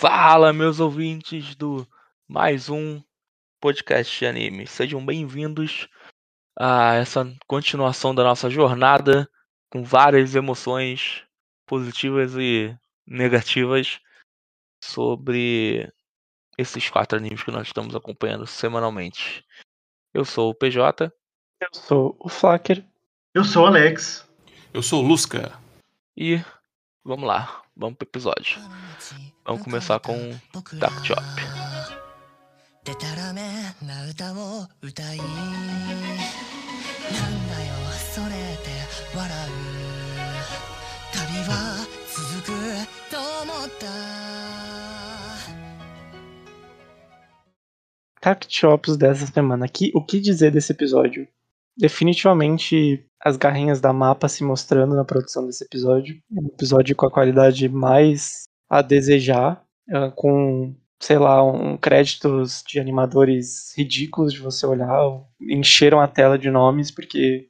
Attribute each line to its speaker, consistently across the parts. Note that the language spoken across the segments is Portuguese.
Speaker 1: Fala, meus ouvintes do mais um podcast de anime. Sejam bem-vindos a essa continuação da nossa jornada com várias emoções positivas e negativas sobre esses quatro animes que nós estamos acompanhando semanalmente. Eu sou o PJ.
Speaker 2: Eu sou o Flacker.
Speaker 3: Eu sou o Alex.
Speaker 4: Eu sou o Lusca.
Speaker 1: E vamos lá, vamos pro episódio. Vamos começar com Dark Chop.
Speaker 5: でたらめな歌を歌いなんだよそれって笑う旅は続くと思った
Speaker 2: Tact Chops dessa semana aqui. O que dizer desse episódio? Definitivamente as garrinhas da mapa se mostrando na produção desse episódio. Um episódio com a qualidade mais a desejar, eh, com, sei lá, um créditos de animadores ridículos de você olhar. Encheram a tela de nomes porque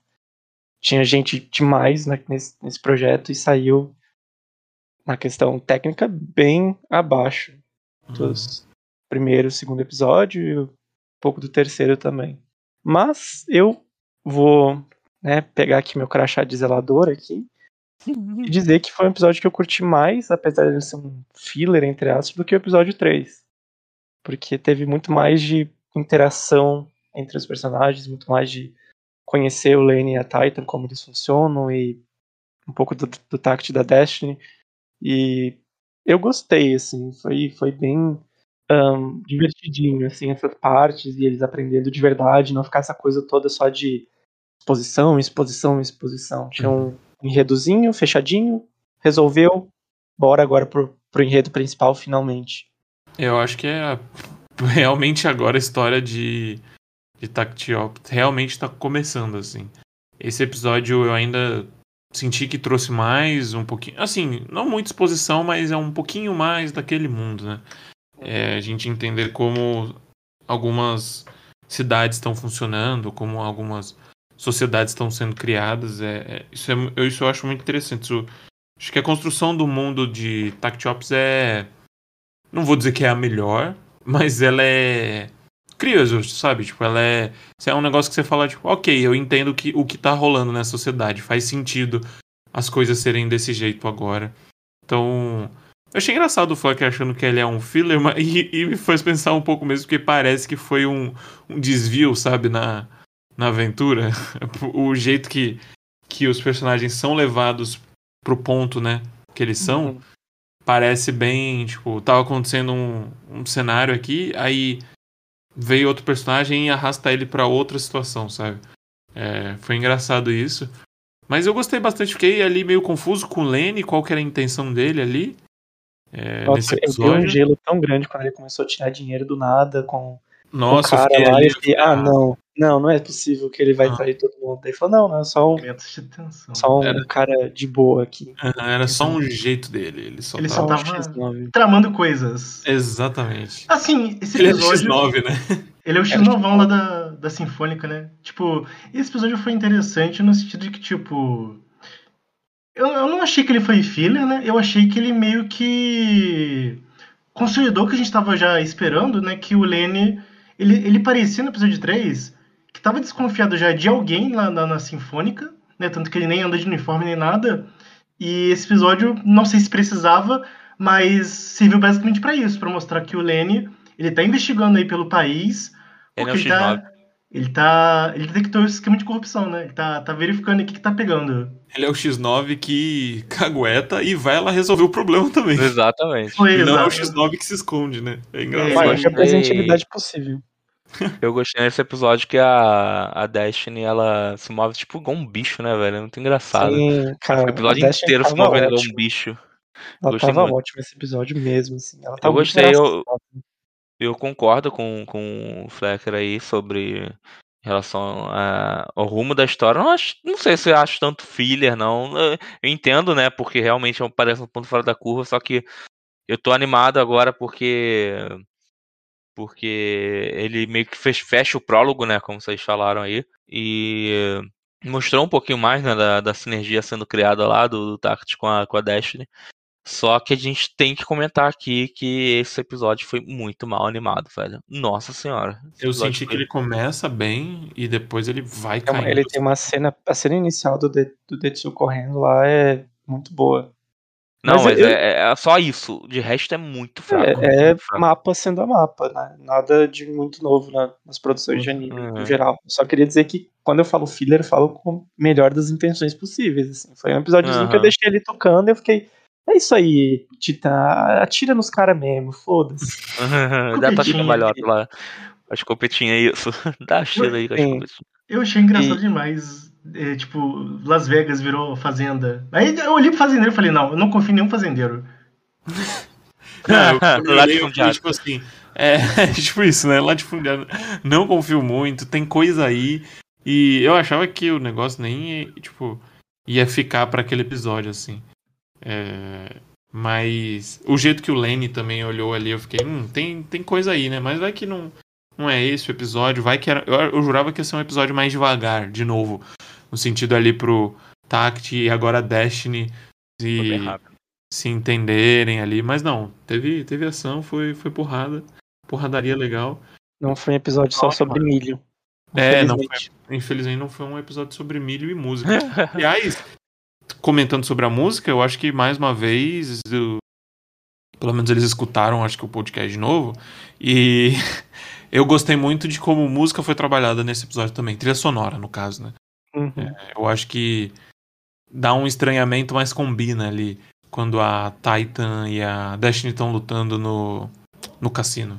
Speaker 2: tinha gente demais nesse, nesse projeto e saiu na questão técnica bem abaixo dos primeiro, segundo episódio e um pouco do terceiro também. Mas eu vou né, pegar aqui meu crachá de zelador aqui e dizer que foi um episódio que eu curti mais, apesar de ser um filler, entre aspas, do que o episódio 3. Porque teve muito mais de interação entre os personagens, muito mais de conhecer o Lane e a Titan, como eles funcionam, e um pouco do, do tact da Destiny. E eu gostei, assim, foi, foi bem um, divertidinho, assim, essas partes, e eles aprendendo de verdade, não ficar essa coisa toda só de exposição, exposição, exposição. Tinha um enredozinho, fechadinho, resolveu, bora agora pro, pro enredo principal, finalmente.
Speaker 4: Eu acho que é realmente agora a história de, de Tactiop realmente está começando, assim. Esse episódio eu ainda senti que trouxe mais um pouquinho. Assim, não muita exposição, mas é um pouquinho mais daquele mundo, né? É, a gente entender como algumas cidades estão funcionando, como algumas sociedades estão sendo criadas. É, é, isso, é, eu, isso eu acho muito interessante. Isso, acho que a construção do mundo de Tactiops é. Não vou dizer que é a melhor, mas ela é. Curioso, sabe? Tipo, ela é. É um negócio que você fala, tipo, ok, eu entendo que, o que tá rolando nessa sociedade. Faz sentido as coisas serem desse jeito agora. Então. Eu achei engraçado o Flack achando que ele é um filler, mas, e, e me fez pensar um pouco mesmo, porque parece que foi um, um desvio, sabe, na, na aventura. o jeito que, que os personagens são levados pro ponto, né, que eles são,
Speaker 2: Uhum.
Speaker 4: parece bem, tipo, tava acontecendo um, um cenário aqui, aí veio outro personagem e arrasta ele pra outra situação, sabe? É, foi engraçado isso. Mas eu gostei bastante, fiquei ali meio confuso com o Lenny, qual que era a intenção dele ali. É,
Speaker 2: Nossa,
Speaker 4: nesse
Speaker 2: eu dei um gelo tão grande quando ele começou a tirar dinheiro do nada com
Speaker 4: Nossa,
Speaker 2: o cara lá.
Speaker 4: ali,
Speaker 2: e eu fiquei, ah, não, não, não é possível que ele vai
Speaker 4: Ah.
Speaker 2: trair todo mundo. Ele falou, não, não, é só um, só um
Speaker 4: Era.
Speaker 2: cara de boa aqui.
Speaker 4: Era só um jeito dele. Ele só
Speaker 3: Ele
Speaker 2: Só
Speaker 3: só
Speaker 4: tava...
Speaker 3: tava-
Speaker 2: X9.
Speaker 3: Tramando coisas.
Speaker 4: Exatamente.
Speaker 3: Assim, esse
Speaker 4: Ele é
Speaker 3: episódio.
Speaker 4: X9, né?
Speaker 3: Ele é o X9 lá da, da Sinfônica, né? Tipo, esse episódio foi interessante no sentido de que, tipo. Eu, eu não achei que ele foi filler, né? Eu achei que ele meio que. Consolidou o que a gente tava já esperando, né? Que o Lenny. Ele, ele parecia no episódio 3 que tava desconfiado já de alguém lá na, na Sinfônica, né? Tanto que ele nem anda de uniforme nem nada. E esse episódio, não sei se precisava, mas serviu basicamente pra isso, pra mostrar que o Lenny, ele tá investigando aí pelo país,
Speaker 1: Ele é X9.
Speaker 3: tá, ele tá, ele detectou esse esquema de corrupção, né? Ele tá, tá verificando o que que tá pegando.
Speaker 4: Ele é o X9 que cagueta e vai lá resolver o problema também.
Speaker 1: Exatamente.
Speaker 3: Foi,
Speaker 4: E não é o
Speaker 3: exato.
Speaker 4: X9 que se esconde, né? É
Speaker 3: É,
Speaker 4: engraçado.
Speaker 2: Maior
Speaker 1: gostei.
Speaker 2: representatividade possível.
Speaker 1: Eu gostei nesse episódio que a, a Destiny ela se move tipo igual um bicho, né, velho? É muito engraçado.
Speaker 2: Sim, cara,
Speaker 1: o episódio inteiro se movendo igual um bicho.
Speaker 2: Ela
Speaker 1: Gostei
Speaker 2: tava
Speaker 1: muito.
Speaker 2: ótima esse episódio mesmo, assim. Ela muito
Speaker 1: gostei, eu-. Eu concordo com, com o Flecker aí sobre em relação a- ao rumo da história. Não, acho, não sei se eu acho tanto filler, não. Eu eu entendo, né? Porque realmente é parece um ponto fora da curva, só que eu tô animado agora porque. Porque ele meio que fech- fecha o prólogo, né? Como vocês falaram aí. E mostrou um pouquinho mais né, da, da sinergia sendo criada lá do, do Tact com a, com a Destiny. Só que a gente tem que comentar aqui que esse episódio foi muito mal animado, velho. Nossa senhora.
Speaker 4: Eu senti que
Speaker 1: foi-
Speaker 4: ele começa bem e depois ele vai
Speaker 2: É
Speaker 4: caindo.
Speaker 2: ele tem uma cena. A cena inicial do, De, do Detsu correndo lá é muito boa.
Speaker 1: Não,
Speaker 2: Mas
Speaker 1: mas,
Speaker 2: eu-
Speaker 1: é, é só isso. De resto é muito fraco.
Speaker 2: É, é
Speaker 1: muito fraco.
Speaker 2: mapa sendo a mapa, né? Nada de muito novo na- nas produções de anime
Speaker 1: Uhum.
Speaker 2: no geral. Só queria dizer que quando eu falo filler, eu falo com o melhor das intenções possíveis. assim. Foi um episódiozinho que eu deixei ele tocando e eu fiquei. É isso aí, Titã. Atira nos caras mesmo, foda-se.
Speaker 1: Dá pra cambalhota lá. As copetinhas, isso. Dá cheiro aí com as
Speaker 2: Sim.
Speaker 1: copetinhas.
Speaker 3: Eu achei engraçado
Speaker 2: E-
Speaker 3: demais. É, tipo, Las Vegas virou fazenda. Aí eu olhei pro fazendeiro e falei, não, eu não confio em nenhum fazendeiro.
Speaker 4: Não, eu, eu
Speaker 1: Lá de
Speaker 4: olhei, eu falei, tipo assim. É, tipo isso, né? Lá de Fundiado. Não confio muito, tem coisa aí. E eu achava que o negócio nem, ia, tipo, ia ficar pra aquele episódio, assim. É, mas o jeito que o Lenny também olhou ali, eu fiquei, hum, tem, tem coisa aí, né? Mas vai que não, não é esse o episódio. Vai que era. Eu, eu jurava que ia ser um episódio mais devagar, de novo. No sentido ali pro Tact e agora Destiny.
Speaker 1: Foi
Speaker 4: E
Speaker 1: rápido.
Speaker 4: se entenderem ali, mas não, teve, teve ação, foi, foi porrada, porradaria legal.
Speaker 2: Não foi um episódio só sobre milho.
Speaker 4: É, não
Speaker 2: Infelizmente.
Speaker 4: Infelizmente não foi um episódio sobre milho e música. Aliás, comentando sobre a música, eu acho que mais uma vez, eu- pelo menos eles escutaram, acho que o podcast de novo, e eu gostei muito de como música foi trabalhada nesse episódio também, trilha sonora, no caso, né?
Speaker 2: Uhum.
Speaker 4: Eu acho que dá um estranhamento, mas combina ali quando a Titan e a Destiny estão lutando no, no cassino.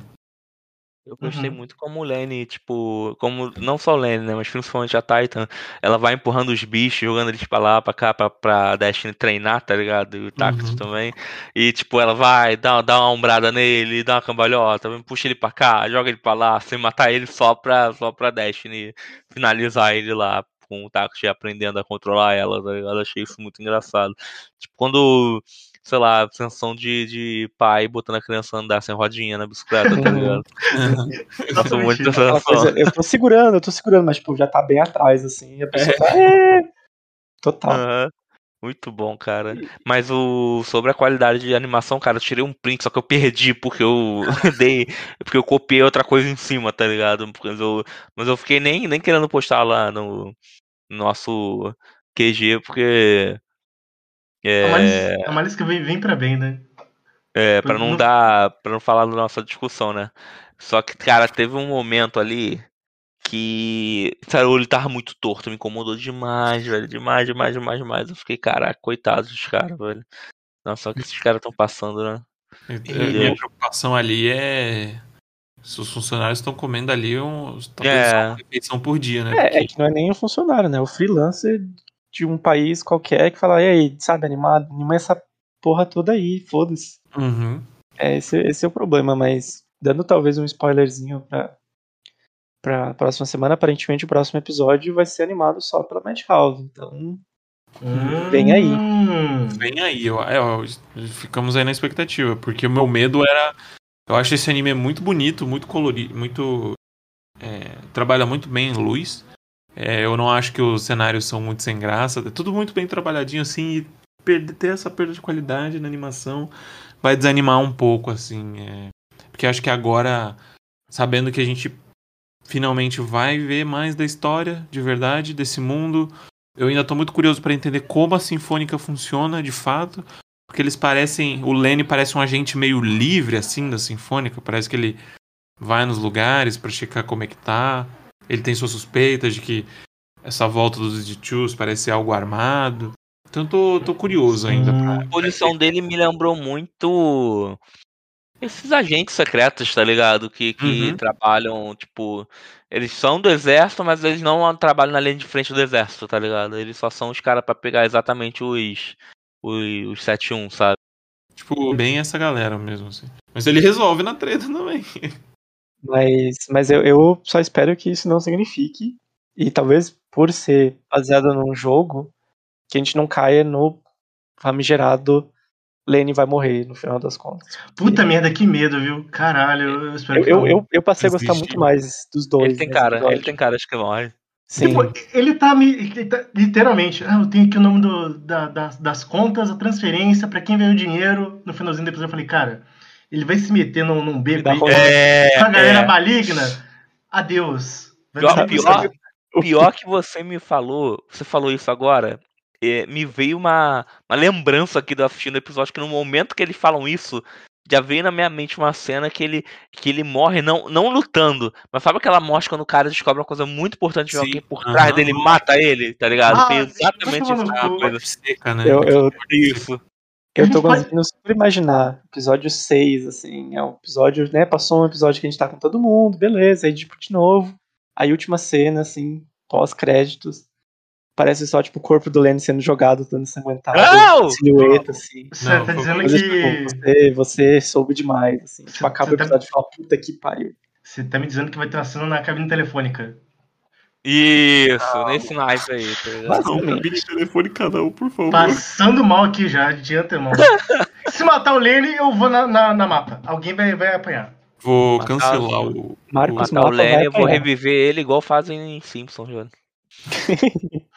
Speaker 1: Eu gostei
Speaker 3: Uhum.
Speaker 1: muito como o Lenny, tipo, como não só o Lenny, né, mas principalmente a Titan, ela vai empurrando os bichos, jogando eles pra lá, pra cá, pra, pra Destiny treinar, tá ligado? E o Tact
Speaker 4: Uhum.
Speaker 1: também. E, tipo, ela vai, dá, dá uma ombrada nele, dá uma cambalhota, puxa ele pra cá, joga ele pra lá, sem matar ele só pra, só pra Destiny finalizar ele lá, com o Tact aprendendo a controlar ela, tá ligado? Achei isso muito engraçado. Tipo, quando, sei lá, sensação de, de pai botando a criança a andar sem rodinha na bicicleta, tá
Speaker 2: Uhum.
Speaker 1: ligado? Sensação.
Speaker 2: coisa, eu tô segurando, eu tô segurando, mas tipo, já tá bem atrás, assim, e a pessoa tá. "É". Total.
Speaker 1: Aham. Muito bom, cara. Mas o sobre a qualidade de animação, cara, eu tirei um print, só que eu perdi porque eu dei, porque eu copiei outra coisa em cima, tá ligado? Mas eu, mas eu fiquei nem, nem querendo postar lá no nosso QG porque
Speaker 3: A Maris,
Speaker 1: é,
Speaker 3: a Maris que vem, vem pra bem, né?
Speaker 1: é para não
Speaker 3: não-
Speaker 1: dar, para não falar da nossa discussão, né? Só que, cara, teve um momento ali que, cara, o olho tava muito torto, me incomodou demais, velho, demais, demais, demais, demais. Eu fiquei, caraca, coitados dos caras, velho. Nossa, só que esses caras estão passando, né?
Speaker 4: Eu- eu- Minha preocupação ali é se os funcionários estão comendo ali um, talvez
Speaker 1: É.
Speaker 4: uma refeição por dia, né?
Speaker 2: É, é
Speaker 4: Porque-
Speaker 2: que não é nem um funcionário, né? O freelancer de um país qualquer que fala, e aí, sabe, animado, anima essa porra toda aí, foda-se.
Speaker 4: Uhum.
Speaker 2: É, esse, esse é o problema, mas dando talvez um spoilerzinho pra, pra próxima semana, aparentemente o próximo episódio vai ser animado só pela Madhouse, então Vem aí.
Speaker 3: Hum.
Speaker 4: Vem aí, eu, é, ó, ficamos aí na expectativa, porque o meu medo era. Eu acho esse anime muito bonito, muito colorido, muito. é, trabalha muito bem em luz. É, eu não acho que os cenários são muito sem graça. É tudo muito bem trabalhadinho assim. E perder, ter essa perda de qualidade na animação vai desanimar um pouco, assim. é. porque acho que agora, sabendo que a gente finalmente vai ver mais da história de verdade, desse mundo. Eu ainda tô muito curioso para entender como a Sinfônica funciona de fato. Porque eles parecem. O Lenny parece um agente meio livre, assim, da Sinfônica. Parece que ele vai nos lugares para checar como é que tá. Ele tem suas suspeitas de que essa volta dos Dichus parece ser algo armado. Então tô, tô curioso ainda. pra-
Speaker 1: A posição dele me lembrou muito esses agentes secretos, tá ligado? Que, que
Speaker 4: Uhum.
Speaker 1: trabalham, tipo, eles são do exército, mas eles não trabalham na linha de frente do exército, tá ligado? Eles só são os caras pra pegar exatamente os os, os 7-1, sabe?
Speaker 4: Tipo, bem essa galera mesmo, assim. Mas ele resolve na treta também.
Speaker 2: Mas, mas eu, eu só espero que isso não signifique, e talvez por ser baseado num jogo, que a gente não caia no famigerado Lenny vai morrer no final das contas.
Speaker 3: Puta merda, que medo, viu? Caralho, eu espero
Speaker 2: Eu,
Speaker 3: que
Speaker 2: eu,
Speaker 3: não.
Speaker 2: eu, eu passei a gostar muito mais dos dois.
Speaker 1: ele tem
Speaker 2: nesse
Speaker 1: cara,
Speaker 2: episódio.
Speaker 1: ele tem cara, acho que morre.
Speaker 2: Sim.
Speaker 3: Tipo, ele tá me. ele tá- literalmente, ah, eu tenho aqui o nome do- da- das, das contas, a transferência, pra quem veio o dinheiro. No finalzinho episódio eu falei, cara, ele vai se meter num, num beco aí.
Speaker 1: É,
Speaker 3: com a galera
Speaker 1: é.
Speaker 3: maligna. Adeus. Vai
Speaker 1: Pior, pior, pior que você me falou, você falou isso agora, é, me veio uma, uma lembrança aqui do assistindo o episódio que no momento que eles falam isso, já veio na minha mente uma cena que ele, que ele morre não, não lutando, mas sabe aquela morte quando o cara descobre uma coisa muito importante de alguém por trás
Speaker 4: aham.
Speaker 1: dele e mata ele, tá ligado?
Speaker 3: Ah,
Speaker 1: exatamente isso. eu
Speaker 4: Coisa seca, né?
Speaker 2: Eu, eu,
Speaker 1: Isso.
Speaker 2: eu tô conseguindo super imaginar. Episódio 6, assim. É um episódio, né? Passou um episódio que a gente tá com todo mundo, beleza. Aí, tipo, de novo. Aí, última cena, assim, pós-créditos. Parece só, tipo, o corpo do Lenny sendo jogado, todo ensanguentado.
Speaker 1: Não!
Speaker 2: Silhueta, assim.
Speaker 3: Você
Speaker 4: Não,
Speaker 3: tá dizendo
Speaker 2: Coisa,
Speaker 3: que.
Speaker 2: tipo, você, você soube demais, assim. Tipo, acaba
Speaker 3: você
Speaker 2: o
Speaker 3: tá-
Speaker 2: episódio e fala, puta que pariu.
Speaker 3: Você tá me dizendo que vai ter uma cena na cabine telefônica.
Speaker 1: Isso, nesse naipe aí, tá ligado?
Speaker 2: Basicamente.
Speaker 4: Pede telefone cada um, por favor.
Speaker 3: Passando mal aqui já, de antemão. Se matar o Lenny, eu vou na, na, na mapa. Alguém vai, vai apanhar.
Speaker 4: Vou
Speaker 1: Matar
Speaker 4: cancelar
Speaker 1: o-
Speaker 4: o.
Speaker 2: Marcos
Speaker 1: Matar o Lenny, eu vou reviver ele igual fazem em Simpsons, velho.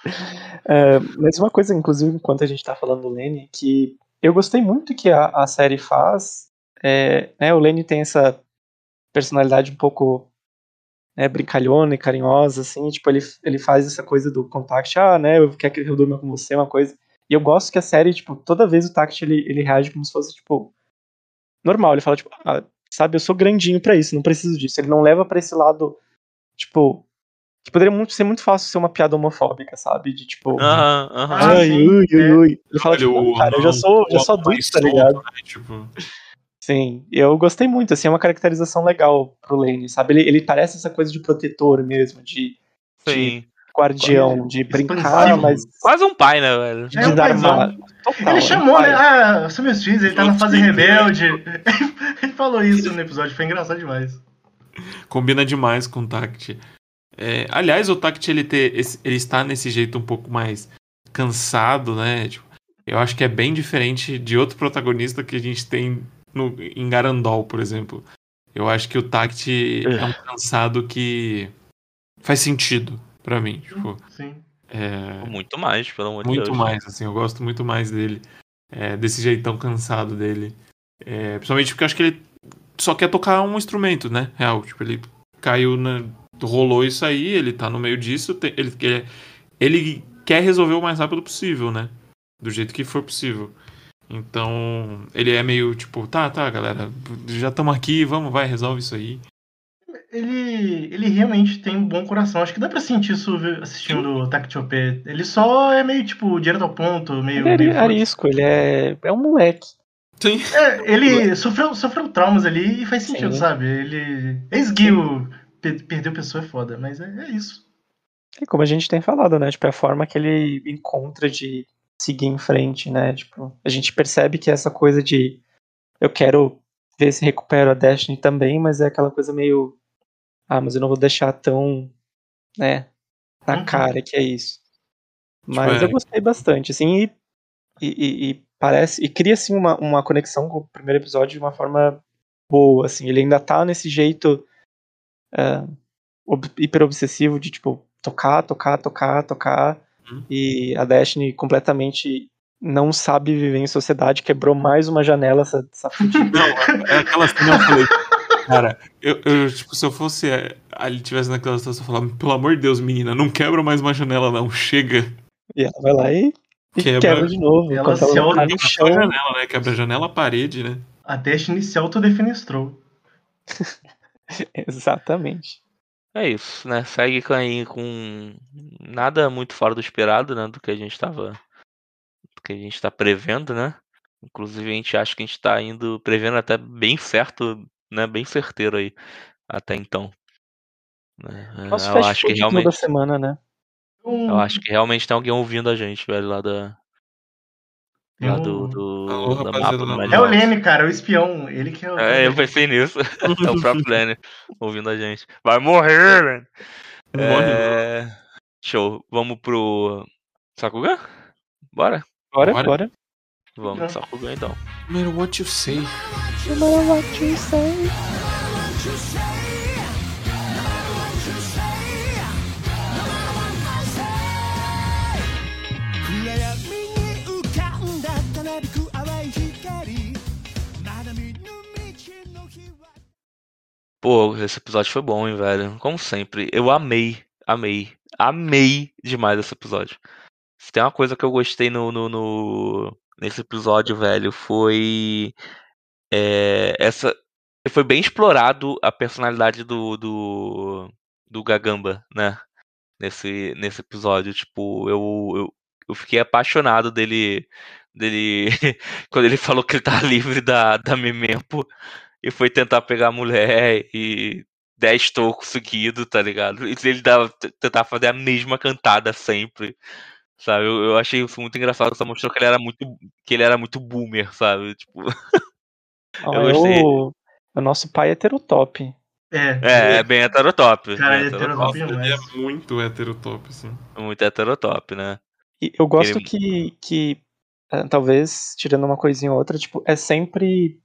Speaker 2: É, mas uma coisa, inclusive, enquanto a gente tá falando do Lenny, que eu gostei muito que a, a série faz. É, né, o Lenny tem essa personalidade um pouco né, brincalhona e carinhosa, assim, tipo, ele, ele faz essa coisa do contact, ah, né, eu quero que eu durma com você, uma coisa. E eu gosto que a série, tipo, toda vez o Tact ele, ele reage como se fosse, tipo, normal. Ele fala, tipo, ah, sabe, eu sou grandinho pra isso, não preciso disso. Ele não leva pra esse lado, tipo, que poderia muito, ser muito fácil ser uma piada homofóbica, sabe? De tipo,
Speaker 1: Aham, aham.
Speaker 3: Ah,
Speaker 2: ai,
Speaker 3: sim,
Speaker 2: ui, ui,
Speaker 3: é.
Speaker 2: ui. Ele fala,
Speaker 4: Olha,
Speaker 2: tipo, não, cara, eu já sou, já sou adulto, tá ligado?
Speaker 4: né? Tipo,
Speaker 2: Sim, eu gostei muito, assim, é uma caracterização legal pro Lane, sabe? Ele, ele parece essa coisa de protetor mesmo, de,
Speaker 1: Sim.
Speaker 2: guardião, de brincar, mas
Speaker 1: Quase um pai, né, velho?
Speaker 2: de
Speaker 3: É um
Speaker 2: desarmar.
Speaker 3: paizão.
Speaker 2: Total,
Speaker 3: Ele
Speaker 2: é um
Speaker 3: chamou, né? Ah, são meus filhos, ele tá na fase rebelde. ele falou isso no episódio, foi engraçado demais.
Speaker 4: combina demais com o Tact. É, aliás, o Tact ele, ter, ele está nesse jeito um pouco mais cansado, né? Tipo, eu acho que é bem diferente de outro protagonista que a gente tem no, em Garandol, por exemplo. Eu acho que o Tact é um cansado que faz sentido pra mim. Tipo,
Speaker 3: Sim.
Speaker 4: é,
Speaker 1: Muito mais, pelo amor de
Speaker 4: muito
Speaker 1: Deus.
Speaker 4: mais, assim, eu gosto muito mais dele. é, desse jeitão cansado dele. É, principalmente porque eu acho que ele só quer tocar um instrumento, né? Real. Tipo, ele caiu na. Rolou isso aí, ele tá no meio disso, tem- ele, ele, ele quer resolver o mais rápido possível, né? Do jeito que for possível. Então, ele é meio tipo, tá, tá, galera, já estamos aqui, vamos, vai, resolve isso aí.
Speaker 3: Ele, ele realmente tem um bom coração. Acho que dá pra sentir isso assistindo o Tactiopé. Ele só é meio, tipo, direto ao ponto, meio.
Speaker 2: Ele é arisco, ele é, é um moleque.
Speaker 4: Sim.
Speaker 3: É, ele sofreu, sofreu traumas ali e faz sentido,
Speaker 2: Sim.
Speaker 3: sabe? Ele. É esguio. Pe- Perder pessoa é foda, mas é, é isso.
Speaker 2: E como a gente tem falado, né? Tipo, é a forma que ele encontra de seguir em frente, né? Tipo, a gente percebe que essa coisa de eu quero ver se recupero a Destiny também, mas é aquela coisa meio. Ah, mas eu não vou deixar tão. né? Na
Speaker 3: Uhum.
Speaker 2: cara que é isso. Mas
Speaker 4: é-
Speaker 2: eu gostei bastante, assim, e, e, e- e parece. E cria, assim, uma, uma conexão com o primeiro episódio de uma forma boa, assim. Ele ainda tá nesse jeito. Ob- hiper obsessivo de, tipo, tocar, tocar, tocar, tocar.
Speaker 4: Uhum.
Speaker 2: E a Destiny completamente não sabe viver em sociedade, quebrou mais uma janela essa, essa fudida.
Speaker 4: Não, é aquela cena que eu falei. Cara, eu, eu, tipo, se eu fosse é, ali tivesse naquela situação, eu falava, pelo amor de Deus, menina, não quebra mais uma janela, não. Chega.
Speaker 2: E ela vai lá e, e
Speaker 4: Quebra.
Speaker 2: quebra. de novo.
Speaker 3: Ela
Speaker 2: enquanto
Speaker 3: se
Speaker 2: ela
Speaker 3: auto-
Speaker 2: no chão.
Speaker 4: a janela, né? Quebra a janela, a parede, né?
Speaker 3: A Destiny se autodefenestrou.
Speaker 2: Exatamente.
Speaker 1: É isso, né? Segue com aí com nada muito fora do esperado, né? Do que a gente tava. Do que a gente tá prevendo, né? Inclusive a gente acha que a gente tá indo prevendo até bem certo, né? Bem certeiro aí até então. né?
Speaker 2: Nosso
Speaker 1: Eu acho que
Speaker 2: food toda
Speaker 1: realmente.
Speaker 2: semana, né?
Speaker 1: Eu acho que realmente tem alguém ouvindo a gente, velho, lá da. Lá
Speaker 3: um-
Speaker 1: do. do
Speaker 4: Alô,
Speaker 1: da
Speaker 4: rapaziada
Speaker 1: mapa do
Speaker 3: É o. Lenny, cara, o espião. Ele que é o.
Speaker 1: É, eu pensei nisso. é o próprio Lenny ouvindo a gente. Vai morrer, velho.
Speaker 4: Não morre,
Speaker 1: É... Show. Vamos pro. Sakugan? Bora?
Speaker 2: Bora,
Speaker 4: Bora.
Speaker 2: bora.
Speaker 1: Vamos pro Sakugan então.
Speaker 4: No matter what you say.
Speaker 2: No matter what you say.
Speaker 1: Pô, esse episódio foi bom, hein, velho. Como sempre. Eu amei, amei, amei demais esse episódio. Se tem uma coisa que eu gostei no, no, no- nesse episódio, velho, foi é, essa. Foi bem explorado a personalidade do, do, do Gagamba, né? Nesse, nesse episódio. Tipo, eu, eu, eu fiquei apaixonado dele. dele quando ele falou que ele tá livre da, da Memempo e foi tentar pegar a mulher e 10 tocos seguidos, tá ligado? E ele dava, tentar fazer a mesma cantada sempre. Sabe, eu, eu achei isso muito engraçado, só mostrou que ele era muito que ele era muito boomer, sabe? Tipo, Eu
Speaker 2: é
Speaker 1: gostei.
Speaker 2: o, o nosso pai heterotop.
Speaker 3: É,
Speaker 1: é, é bem heterotop.
Speaker 3: Cara,
Speaker 1: bem
Speaker 3: é heterotop
Speaker 4: é muito heterotop,
Speaker 2: um
Speaker 1: Muito heterotop, né?
Speaker 2: E eu gosto
Speaker 1: Ele-
Speaker 2: que, que eh, talvez, tirando uma coisinha ou outra, tipo, é sempre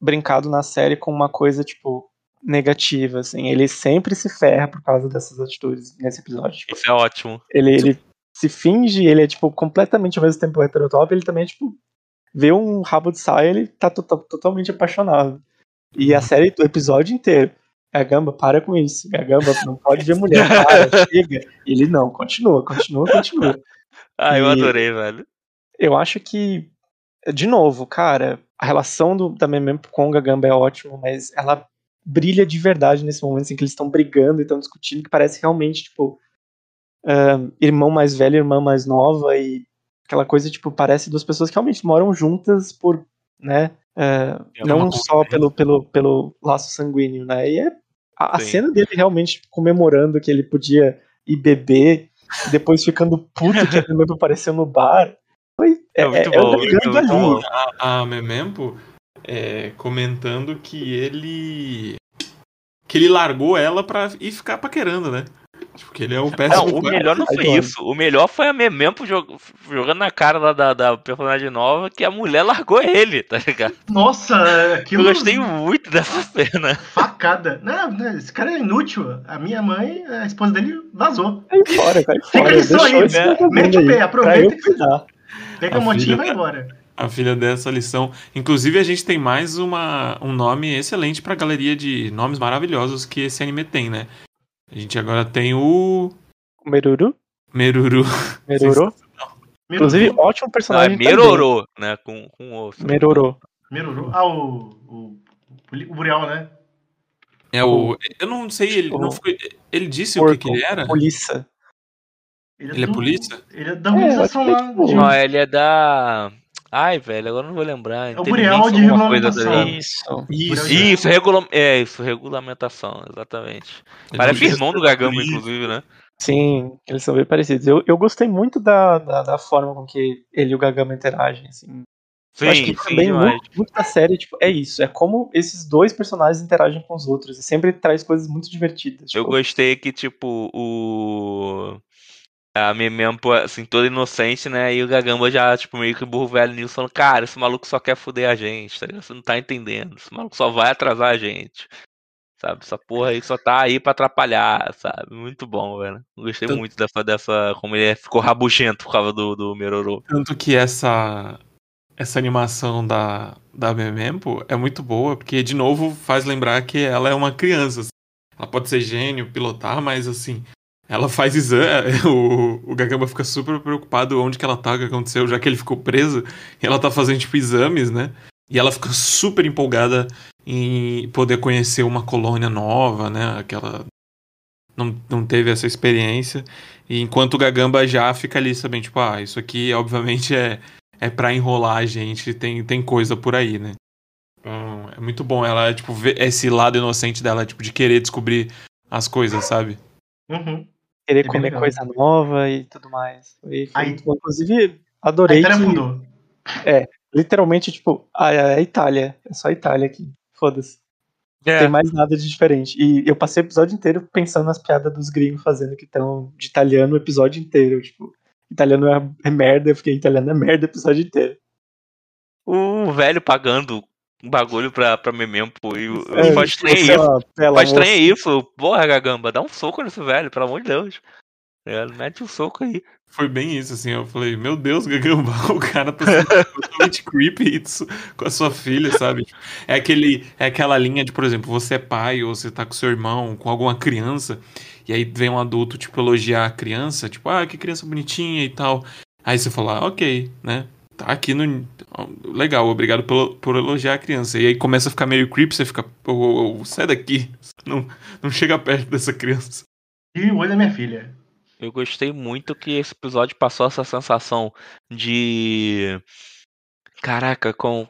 Speaker 2: brincado na série com uma coisa, tipo, negativa, assim. Ele sempre se ferra por causa dessas atitudes nesse episódio. Tipo,
Speaker 1: Isso é ótimo.
Speaker 2: ele, ele se finge, ele é, tipo, completamente ao mesmo tempo heterotop, ele também, tipo, vê um rabo de saia, ele tá to- to- totalmente apaixonado. E a série, o episódio inteiro, Gagamba, para com isso. Gagamba, não pode ver mulher, para, chega. Ele não, continua, continua, continua.
Speaker 1: Ah, eu
Speaker 2: E-
Speaker 1: adorei, velho.
Speaker 2: Eu acho que, de novo, cara, a relação do, da Memem com o Gagamba é ótima, mas ela brilha de verdade nesse momento em que eles estão brigando e estão discutindo, que parece realmente, tipo, ahn, irmão mais velho, irmã mais nova, e aquela coisa, tipo, parece duas pessoas que realmente moram juntas por, né,
Speaker 1: É
Speaker 2: não
Speaker 4: uma
Speaker 2: só pelo, pelo, pelo laço sanguíneo, né, e é a, a cena dele realmente comemorando que ele podia ir beber, depois ficando puto que a Memem apareceu no bar,
Speaker 1: É
Speaker 2: é,
Speaker 1: muito
Speaker 2: é,
Speaker 1: bom, muito, bom.
Speaker 4: A, a Memempo é, comentando que ele. que ele largou ela pra ir ficar paquerando, né? Tipo, que ele é um
Speaker 1: Não,
Speaker 4: péssimo
Speaker 1: o
Speaker 4: pai.
Speaker 1: melhor não foi isso. O melhor foi a Memempo jog- jogando na cara lá da, da personagem nova que a mulher largou ele, tá ligado?
Speaker 3: Nossa,
Speaker 1: Eu
Speaker 3: aquilo.
Speaker 1: gostei muito dessa cena.
Speaker 3: Facada. Não, não, esse cara é inútil. A minha mãe, a esposa dele, vazou.
Speaker 2: Cai fora, cai
Speaker 3: Fica
Speaker 2: fora.
Speaker 3: aí só
Speaker 2: Deixou
Speaker 3: aí,
Speaker 1: né?
Speaker 3: Mete o pé, aproveita
Speaker 2: eu cuidar.
Speaker 3: Pega
Speaker 4: A
Speaker 3: a motinha
Speaker 4: filha
Speaker 3: e vai embora.
Speaker 4: A filha dessa lição. Inclusive, a gente tem mais uma, um nome excelente pra galeria de nomes maravilhosos que esse anime tem, né? A gente agora tem o
Speaker 2: Meruru,
Speaker 4: Meruru.
Speaker 2: Meruru. Inclusive, ótimo
Speaker 1: Ah, é
Speaker 2: personagem também.
Speaker 1: Merorô, né? Com, com osso.
Speaker 2: Meruru.
Speaker 3: Meruru. Ah, o. O, o Burial, né?
Speaker 4: É o. Eu não sei, ele, não
Speaker 2: O-
Speaker 4: ele disse o que, que
Speaker 2: Porco,
Speaker 4: ele era?
Speaker 2: Polícia.
Speaker 4: Ele é
Speaker 3: do-
Speaker 4: polícia?
Speaker 3: Ele é da
Speaker 2: É,
Speaker 3: organização
Speaker 2: eu que
Speaker 3: lá.
Speaker 2: é tipo-
Speaker 3: de-
Speaker 1: Não, ele é da. Ai, velho, agora eu não vou lembrar.
Speaker 3: É o Burial
Speaker 1: Inteligência,
Speaker 3: de regulamentação.
Speaker 2: Isso.
Speaker 4: Isso.
Speaker 1: Isso, regula... é isso, regulamentação, exatamente.
Speaker 4: Ele
Speaker 1: Parece irmão do Gagama, inclusive, né?
Speaker 2: Sim, eles são bem parecidos. Eu, eu gostei muito da, da, da forma com que ele e o Gagama interagem, assim. eu acho
Speaker 1: Sim,
Speaker 2: que
Speaker 1: sim,
Speaker 2: também muito, muito da série, tipo, é isso. É como esses dois personagens interagem com os outros. E sempre traz coisas muito divertidas.
Speaker 1: Eu
Speaker 2: Tipo,
Speaker 1: gostei que, tipo, o. A Memempo, assim, toda inocente, né? E o Gagamba já, tipo, meio que burro velho nisso, falando, cara, esse maluco só quer fuder a gente, tá ligado? Você não tá entendendo. Esse maluco só vai atrasar a gente. Sabe? Essa porra aí só tá aí pra atrapalhar, sabe? Muito bom, velho. Gostei
Speaker 4: Tanto-
Speaker 1: muito dessa, dessa. Como ele ficou rabugento por causa do, do Meroro.
Speaker 4: Tanto que essa essa animação da, da Memempo é muito boa, porque, de novo, faz lembrar que ela é uma criança. assim. Ela pode ser gênio, pilotar, mas, assim, ela faz exame. O, o Gagamba fica super preocupado onde que ela tá, o que aconteceu, já que ele ficou preso. E ela tá fazendo, tipo, exames, né? E ela fica super empolgada em poder conhecer uma colônia nova, né? Aquela. Não, não teve essa experiência. E enquanto o Gagamba já fica ali sabendo, tipo, ah, isso aqui obviamente é, é pra enrolar a gente, tem, tem coisa por aí, né? Então, é muito bom ela, tipo, ver esse lado inocente dela, tipo, de querer descobrir as coisas, sabe?
Speaker 3: Uhum.
Speaker 2: Querer
Speaker 3: é
Speaker 2: comer
Speaker 3: legal.
Speaker 2: coisa nova e tudo mais. Foi, foi
Speaker 3: Aí-
Speaker 2: bom. Inclusive,
Speaker 3: A
Speaker 2: adorei
Speaker 3: Itália
Speaker 2: que,
Speaker 3: afundou.
Speaker 2: literalmente, tipo, a, a Itália. É só a Itália aqui. Foda-se. Não
Speaker 1: É,
Speaker 2: tem mais nada de diferente. E eu passei o episódio inteiro pensando nas piadas dos gringos fazendo que estão de italiano o episódio inteiro. Tipo, italiano é, é merda, eu fiquei italiano é merda o episódio inteiro.
Speaker 1: o velho pagando bagulho pra, pra Memempo. E o
Speaker 2: É,
Speaker 1: o Faz estranho
Speaker 2: você
Speaker 1: isso. Faz estranho isso. Porra, Gagamba, dá um soco nesse velho, pelo amor de Deus. É, mete o soco aí.
Speaker 4: Foi bem isso, assim. Eu falei, meu Deus, Gagamba, o cara tá sendo totalmente creepy isso com a sua filha, sabe? É, aquele, é aquela linha de, por exemplo, você é pai ou você tá com seu irmão, com alguma criança, e aí vem um adulto, tipo, elogiar a criança, tipo, ah, que criança bonitinha e tal. Aí você fala, ah, ok, né? Tá aqui no. Legal, obrigado por, por elogiar a criança. E aí começa a ficar meio creepy, você fica, oh, oh, oh, sai daqui, não, não chega perto dessa criança.
Speaker 3: E o olho da minha filha.
Speaker 1: Eu gostei muito que esse episódio passou essa sensação de. Caraca, com.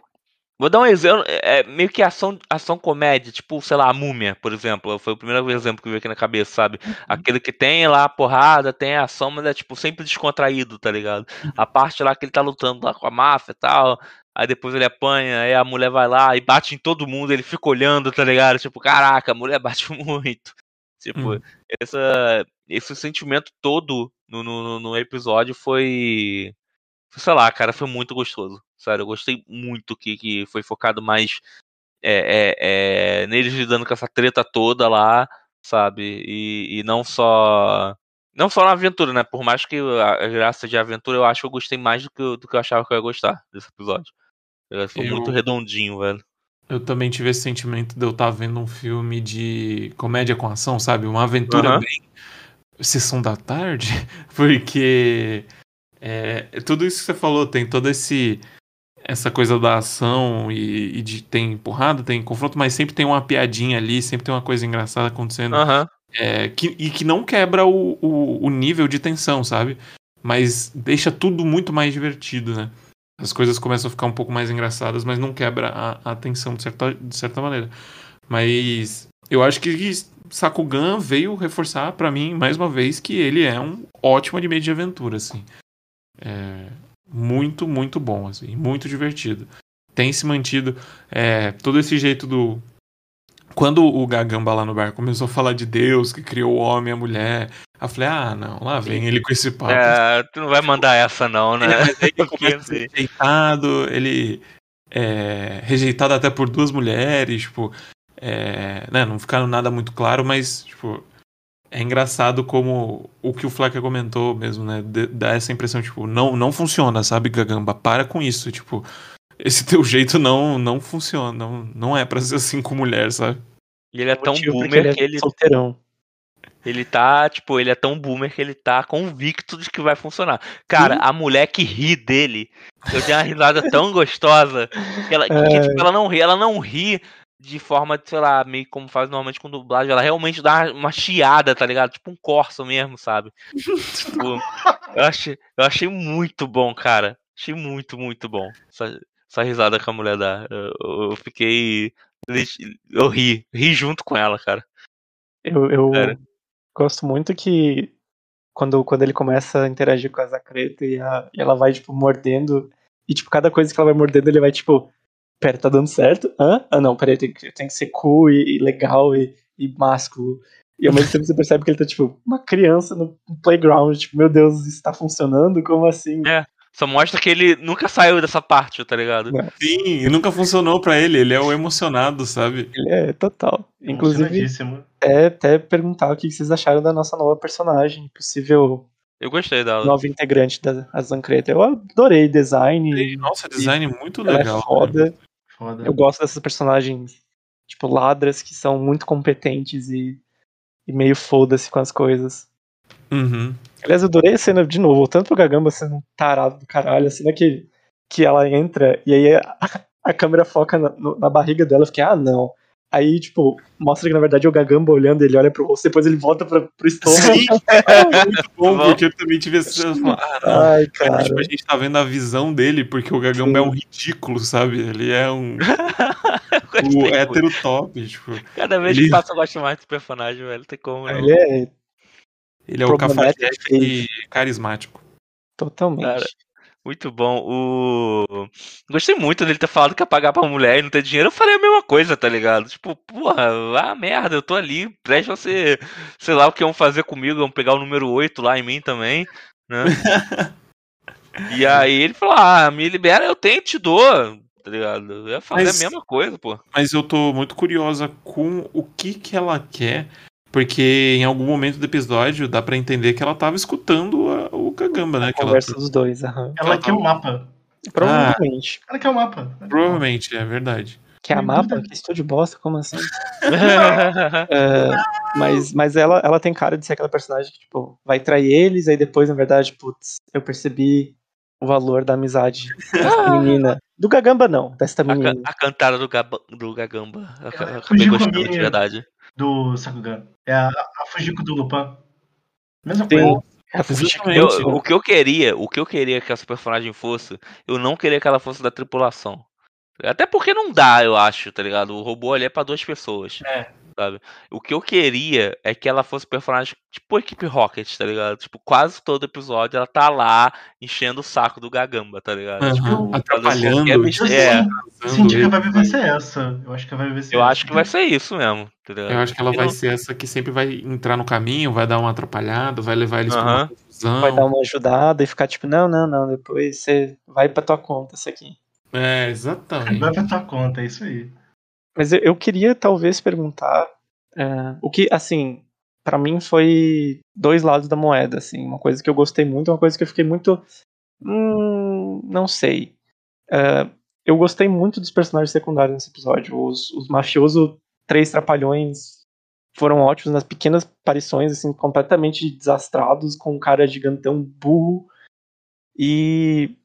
Speaker 1: Vou dar um exemplo, é meio que ação, ação comédia, tipo, sei lá, a múmia, por exemplo. Foi o primeiro exemplo que veio aqui na cabeça, sabe? Aquele que tem lá a porrada, tem a ação, mas é tipo sempre descontraído, tá ligado? A parte lá que ele tá lutando lá com a máfia e tal, aí depois ele apanha, aí a mulher vai lá e bate em todo mundo, ele fica olhando, tá ligado? Tipo, caraca, a mulher bate muito. Tipo,
Speaker 4: Hum.
Speaker 1: essa, esse sentimento todo no, no, no episódio foi. Sei lá, cara, foi muito gostoso. Sério, eu gostei muito que, que foi focado mais é, é, é, neles lidando com essa treta toda lá, sabe? E, e não só. Não só na aventura, né? Por mais que a graça de aventura, eu acho que eu gostei mais do que, eu- do que eu achava que eu ia gostar desse episódio. Foi
Speaker 4: Eu-
Speaker 1: muito redondinho, velho.
Speaker 4: Eu também tive esse sentimento de eu estar vendo um filme de comédia com ação, sabe? Uma aventura
Speaker 1: Aham.
Speaker 4: bem sessão da tarde, porque é, tudo isso que você falou tem todo esse essa coisa da ação e, e de tem porrada, tem confronto, mas sempre tem uma piadinha ali, sempre tem uma coisa engraçada acontecendo
Speaker 1: Aham.
Speaker 4: é, que, e que não quebra o, o, o nível de tensão, sabe? Mas deixa tudo muito mais divertido, né? As coisas começam a ficar um pouco mais engraçadas, mas não quebra a, a tensão de certa, de certa maneira. Mas eu acho que Sakugan veio reforçar pra mim, mais uma vez, que ele é um ótimo anime de aventura, assim. É muito, muito bom, assim, muito divertido. Tem se mantido é, todo esse jeito do, quando o Gagamba lá no bar começou a falar de Deus, que criou o homem e a mulher, eu falei, ah, não, lá vem ele com esse papo.
Speaker 1: É, tu não vai mandar essa, não, né?
Speaker 4: É, mas aí ele começa ser rejeitado, ele é rejeitado até por duas mulheres, tipo, é, né, não ficaram nada muito claro, mas, tipo, é engraçado como o que o Flaca comentou mesmo, né, de- dá essa impressão, tipo, não, não funciona, sabe, Gagamba, para com isso, tipo, esse teu jeito não, não funciona, não, não é pra ser assim com mulher, sabe?
Speaker 1: E ele é tão boomer
Speaker 2: ele
Speaker 1: que
Speaker 2: é
Speaker 1: ele,
Speaker 2: solteirão.
Speaker 1: ele tá, tipo, ele é tão boomer que ele tá convicto de que vai funcionar. Cara, a mulher que ri dele, eu dei uma risada tão gostosa que ela, que,
Speaker 2: É.
Speaker 1: tipo, ela não ri, ela não ri de forma, sei lá, meio como faz normalmente com dublagem, ela realmente dá uma, chiada, tá ligado? Tipo um corso mesmo, sabe? Tipo, eu achei, eu achei muito bom, cara. Achei muito, muito bom. Essa, essa risada que a mulher dá. Eu, eu fiquei. Eu ri, ri junto com ela, cara.
Speaker 2: Eu, eu
Speaker 1: Sério.
Speaker 2: gosto muito que quando, quando ele começa a interagir com a Zacreta e, a- e ela vai, tipo, mordendo. E, tipo, cada coisa que ela vai mordendo, ele vai, tipo, pera, tá dando certo? Hã? Ah, não, peraí, tem, que- tem que ser cool e, e legal e, e másculo. E ao mesmo tempo você percebe que ele tá, tipo, uma criança no playground. Tipo, meu Deus, isso tá funcionando? Como assim?
Speaker 1: É. Só mostra que ele nunca saiu dessa parte, tá ligado?
Speaker 2: Não,
Speaker 4: Sim, e nunca funcionou pra ele, ele é o emocionado, sabe?
Speaker 2: ele é total. Inclusive,
Speaker 3: Emocionadíssimo.
Speaker 2: até, perguntar o que vocês acharam da nossa nova personagem, possível
Speaker 1: Eu gostei dela.
Speaker 2: nova integrante da Zancreta. Eu adorei o design,
Speaker 4: Nossa, design muito
Speaker 2: ela
Speaker 4: legal.
Speaker 2: é foda.
Speaker 3: Foda.
Speaker 2: Eu gosto dessas personagens, tipo, ladras, que são muito competentes e, e meio foda-se com as coisas.
Speaker 4: Uhum.
Speaker 2: Aliás, eu adorei a cena, de novo, voltando pro Gagamba sendo um tarado do caralho, a cena que, que ela entra e aí a, a câmera foca na, no- na barriga dela, eu fiquei, ah, não. Aí, tipo, mostra que na verdade é o Gagamba olhando, ele olha pro rosto, depois ele volta pra, pro estômago.
Speaker 4: Sim, é muito bom, porque eu também tive essa. Ah.
Speaker 2: Ai,
Speaker 4: Tipo,
Speaker 2: cara.
Speaker 4: a gente tá vendo a visão dele, porque o Gagamba
Speaker 2: Sim.
Speaker 4: é um ridículo, sabe? Ele é um o
Speaker 1: muito.
Speaker 4: hétero top, tipo.
Speaker 1: Cada vez
Speaker 4: ele-
Speaker 1: que passa eu gosto mais desse personagem, velho. Não tem como, não.
Speaker 2: Ele é
Speaker 4: Ele é o cafajeste e carismático.
Speaker 2: totalmente.
Speaker 1: Cara, Muito bom. O... Gostei muito dele ter falado que ia pagar pra mulher e não ter dinheiro. Eu falei a mesma coisa, tá ligado? Tipo, porra, ah, merda, eu tô ali, presta você, sei lá o que vão fazer comigo, vão pegar o número 8 lá em mim também, né? e aí ele falou, ah, me libera, eu tenho, te dou, tá ligado? Eu ia fazer
Speaker 4: Mas-
Speaker 1: a mesma coisa, pô.
Speaker 4: Mas eu tô muito curiosa com o que que ela quer Porque em algum momento do episódio dá pra entender que ela tava escutando a- o Kagamba, né?
Speaker 2: A
Speaker 4: Que ela,
Speaker 2: conversa dos dois, aham.
Speaker 3: Ela quer o mapa.
Speaker 2: Provavelmente.
Speaker 3: Ela quer o mapa.
Speaker 4: provavelmente, é verdade.
Speaker 2: Que é a mapa? Que estúdio bosta, como assim? É, mas mas ela, ela tem cara de ser aquela personagem que, tipo, vai trair eles, aí depois, na verdade, putz, eu percebi o valor da amizade dessa menina. Do Gagamba, não, desta
Speaker 1: A, can-
Speaker 2: menina.
Speaker 1: a cantada do, Gaba- do Gagamba. Eu
Speaker 3: Ela
Speaker 1: acabei gostando de verdade.
Speaker 3: Do Sakugan. É a, a Fujiko do Lupin. Mesma coisa.
Speaker 2: É.
Speaker 1: Eu-
Speaker 2: né?
Speaker 1: o que eu queria, o que eu queria que essa personagem fosse, eu não queria que ela fosse da tripulação. Até porque não dá, eu acho, tá ligado? O robô ali é pra duas pessoas.
Speaker 3: É.
Speaker 1: Sabe? O que eu queria é que ela fosse personagem tipo equipe Rocket, tá ligado? Tipo, quase todo episódio ela tá lá enchendo o saco do Gagamba, tá ligado?
Speaker 4: Aham,
Speaker 1: Tipo,
Speaker 4: atrapalhando,
Speaker 1: qualquer
Speaker 3: Eu.
Speaker 1: É,
Speaker 3: senti que a
Speaker 4: ele.
Speaker 3: vibe vai ser essa. Eu acho que vai ser
Speaker 1: eu
Speaker 3: essa.
Speaker 1: acho que vai ser isso mesmo, tá ligado?
Speaker 4: Eu acho que ela vai
Speaker 1: não-
Speaker 4: ser essa que sempre vai entrar no caminho, vai dar uma atrapalhada, vai levar eles pra
Speaker 1: Aham.
Speaker 4: uma confusão.
Speaker 2: Vai dar uma ajudada e ficar tipo, não, não, não, depois você vai pra tua conta isso aqui.
Speaker 4: É, exatamente.
Speaker 3: Vai pra tua conta, é isso aí.
Speaker 2: Mas eu, queria talvez perguntar é, o que, assim, pra mim foi dois lados da moeda, assim, uma coisa que eu gostei muito, uma coisa que eu fiquei muito, hum, não sei. É, eu gostei muito dos personagens secundários nesse episódio. Os, os mafiosos, três trapalhões, foram ótimos nas pequenas aparições, assim, completamente desastrados, com um cara gigantão burro e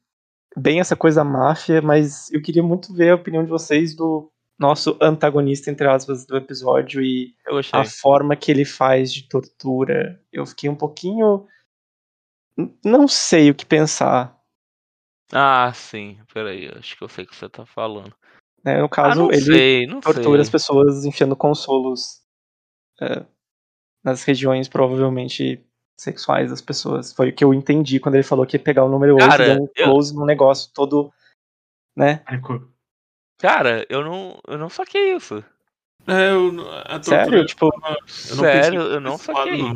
Speaker 2: bem essa coisa máfia, mas eu queria muito ver a opinião de vocês do nosso antagonista, entre aspas, do episódio e
Speaker 1: Eu
Speaker 2: a forma que ele faz de tortura. Eu fiquei um pouquinho. Não sei o que pensar.
Speaker 1: Ah, sim. Peraí, acho que eu sei o que você tá falando.
Speaker 2: Né? No
Speaker 1: Ah,
Speaker 2: caso,
Speaker 1: não
Speaker 2: ele
Speaker 1: sei, não
Speaker 2: tortura as
Speaker 1: sei.
Speaker 2: pessoas enfiando consolos é, nas regiões provavelmente sexuais das pessoas. Foi o que eu entendi quando ele falou que ia pegar o número 8
Speaker 1: Cara,
Speaker 2: e dar um
Speaker 1: eu-
Speaker 2: close num negócio todo. Né?
Speaker 3: Ficou.
Speaker 1: Cara, eu não, eu não saquei isso.
Speaker 4: É, eu, a tortura-
Speaker 2: Sério? Tipo,
Speaker 4: eu não
Speaker 1: Sério, eu não
Speaker 4: lado,
Speaker 1: saquei.
Speaker 4: não.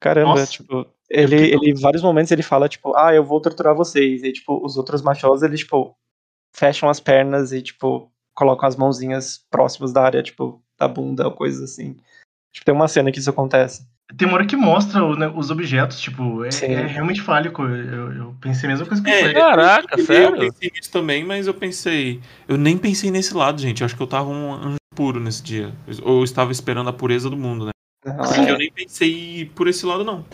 Speaker 2: Caramba,
Speaker 3: Nossa.
Speaker 2: tipo, ele, ele, em vários momentos ele fala, tipo, ah, eu vou torturar vocês. E, tipo, os outros mafiosos, eles, tipo, fecham as pernas e, tipo, colocam as mãozinhas próximas da área, tipo, da bunda ou coisas assim. Tipo, tem uma cena que isso acontece.
Speaker 3: Tem uma hora que mostra o, né, os objetos, tipo, é, é realmente fálico. Eu, eu pensei a mesma coisa que
Speaker 4: É,
Speaker 3: você.
Speaker 1: Caraca,
Speaker 4: Eu
Speaker 1: sério?
Speaker 4: pensei nisso também, mas eu pensei. Eu nem pensei nesse lado, gente. Eu acho que eu tava um anjo puro nesse dia. Ou eu estava esperando a pureza do mundo, né?
Speaker 2: Não,
Speaker 3: Assim,
Speaker 4: Eu nem pensei por esse lado, não.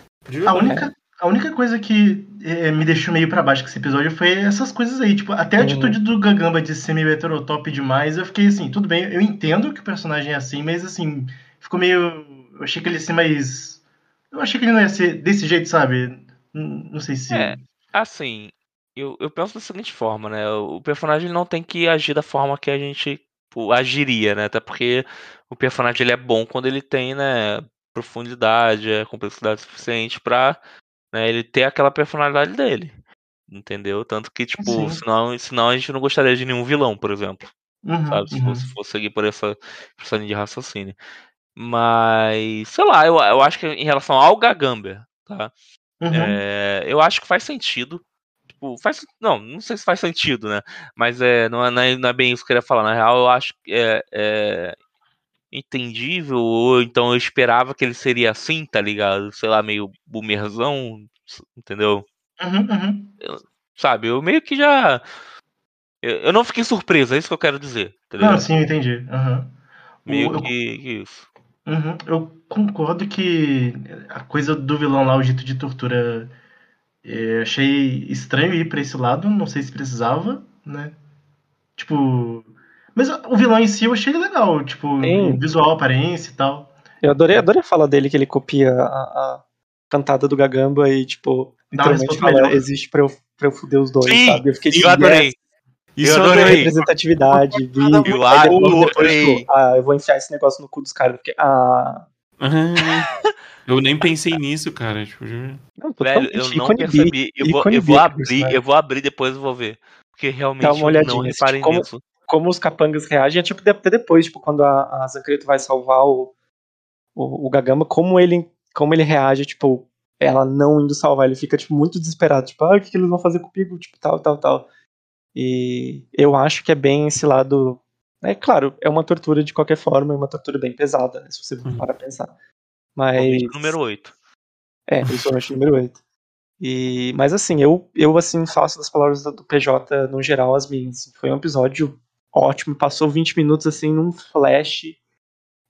Speaker 3: A única, a única coisa que é, me deixou meio pra baixo com esse episódio foi essas coisas aí. Tipo, até a
Speaker 2: Uhum.
Speaker 3: atitude do Gagamba de ser meio heterotop demais, eu fiquei assim, tudo bem, eu entendo que o personagem é assim, mas assim, ficou meio. Eu achei que ele ia ser mais. Eu achei que ele não ia ser desse jeito, sabe? Não sei se.
Speaker 1: É. Assim, eu, eu penso da seguinte forma, né? O personagem não tem que agir da forma que a gente tipo, agiria, né? Até porque o personagem ele é bom quando ele tem, né, profundidade, é, complexidade suficiente pra né, ele ter aquela personalidade dele. Entendeu? Tanto que, tipo,
Speaker 3: Sim.
Speaker 1: senão, senão a gente não gostaria de nenhum vilão, por exemplo.
Speaker 3: Uhum,
Speaker 1: sabe? Se
Speaker 3: uhum.
Speaker 1: fosse, fosse seguir por essa, por essa linha de raciocínio. Mas, sei lá, eu, eu acho que em relação ao Gagamber, tá?
Speaker 3: Uhum.
Speaker 1: É, eu acho que faz sentido. Tipo, faz, não, não sei se faz sentido, né? Mas é, não, é, não é- não é bem isso que eu queria falar. Na real, eu acho que é, é entendível, ou então eu esperava que ele seria assim, tá ligado? Sei lá, meio boomerzão, entendeu?
Speaker 3: Uhum, uhum.
Speaker 1: Sabe, eu meio que já. Eu, eu não fiquei surpreso, é isso que eu quero dizer, tá
Speaker 3: Não,
Speaker 1: ligado?
Speaker 3: sim, eu entendi. Uhum.
Speaker 1: Meio
Speaker 3: eu-
Speaker 1: que, que isso.
Speaker 3: Uhum, Eu concordo que a coisa do vilão lá, o jeito de tortura, é, achei estranho ir pra esse lado, não sei se precisava, né? Tipo. Mas o vilão em si eu achei legal, tipo,
Speaker 2: Sim.
Speaker 3: visual, aparência e tal.
Speaker 2: Eu adorei, adorei a fala dele que ele copia a, a cantada do Gagamba e, tipo,
Speaker 3: Dá uma
Speaker 2: literalmente fala,
Speaker 3: melhor.
Speaker 2: existe pra eu, pra eu fuder os dois,
Speaker 1: Sim,
Speaker 2: sabe? Eu fiquei
Speaker 1: Eu adorei.
Speaker 4: Isso
Speaker 1: Eu
Speaker 4: eu
Speaker 1: adorei.
Speaker 2: representatividade, vi.
Speaker 1: Eu adorei.
Speaker 2: tipo, ah, eu vou enfiar esse negócio no cu dos caras, porque, ah...
Speaker 4: Eu nem pensei nisso, cara. Tipo,
Speaker 2: Não,
Speaker 1: Velho, eu não percebi.
Speaker 2: bi,
Speaker 1: Eu vou, eu vou abrir, eu vou abrir depois e vou ver. Porque realmente
Speaker 2: Dá uma
Speaker 1: eu não
Speaker 2: olhadinha,
Speaker 1: reparei
Speaker 2: como-
Speaker 1: nisso.
Speaker 2: como os capangas reagem, é tipo até depois, tipo, quando a, a Zancreto vai salvar o, o, o Gagamba, como ele, como ele reage, tipo, ela não indo salvar, ele fica, tipo, muito desesperado, tipo, ah, o que, que eles vão fazer comigo, tipo, tal, tal, tal. E eu acho que é bem esse lado, é claro, é uma tortura de qualquer forma, é uma tortura bem pesada, né, se você
Speaker 4: Uhum.
Speaker 2: para pensar. Mas.
Speaker 1: Realmente, Número 8.
Speaker 2: É, principalmente o número 8. E, mas assim, eu, eu assim faço das palavras do do PJ no geral as minhas. Foi um episódio ótimo, passou 20 minutos assim num flash.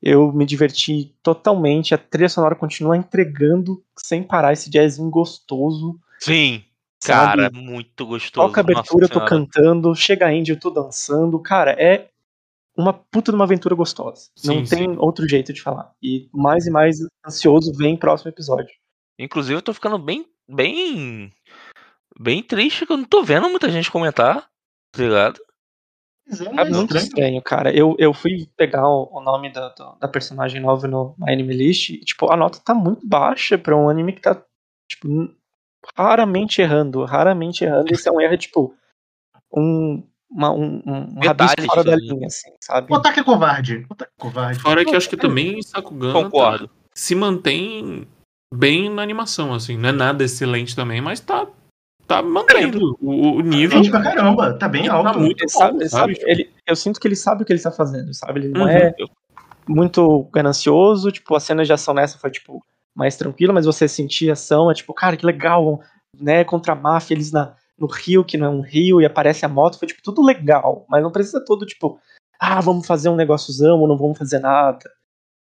Speaker 2: Eu me diverti totalmente. A trilha sonora continua entregando sem parar esse jazzinho gostoso.
Speaker 1: Sim,
Speaker 2: sabe?
Speaker 1: cara, muito gostoso.
Speaker 2: Toca
Speaker 1: Nossa
Speaker 2: abertura, eu tô cantando, chega a Indy, eu tô dançando. Cara, é uma puta de uma aventura gostosa. Não
Speaker 4: Sim,
Speaker 2: tem outro jeito de falar. E mais e mais ansioso vem próximo episódio.
Speaker 1: Inclusive, eu tô ficando bem, bem, bem triste que eu não tô vendo muita gente comentar, tá ligado?
Speaker 3: É,
Speaker 2: É muito
Speaker 3: estranho.
Speaker 2: estranho, cara. Eu, eu fui pegar o, o nome da, da, personagem nova no My Anime List e, tipo, a nota tá muito baixa pra um anime que tá, tipo, raramente errando, raramente errando. Esse é um erro, tipo, um, uma, um, um rabisco fora da linha, assim, sabe?
Speaker 3: O Otaka é covarde. O Otaka é covarde.
Speaker 4: Fora que eu acho que também Sakugan tá-
Speaker 1: Concordo.
Speaker 4: se mantém bem na animação, assim. Não é nada excelente também, mas tá, tá mantendo o, o nível.
Speaker 3: Gente pra caramba, tá bem
Speaker 4: Tá
Speaker 3: alto.
Speaker 4: muito
Speaker 2: Ele
Speaker 4: bom,
Speaker 2: sabe, ele
Speaker 4: sabe?
Speaker 2: sabe- ele- eu sinto que ele sabe o que ele tá fazendo, sabe? Ele não
Speaker 4: Uhum.
Speaker 2: é muito ganancioso, tipo, a cena de ação nessa foi, tipo, mais tranquila, mas você sentia ação, é tipo, cara, que legal, né, contra a máfia, eles na, no rio, que não é um rio, e aparece a moto, foi, tipo, tudo legal, mas não precisa todo, tipo, ah, vamos fazer um negóciozão, ou não vamos fazer nada.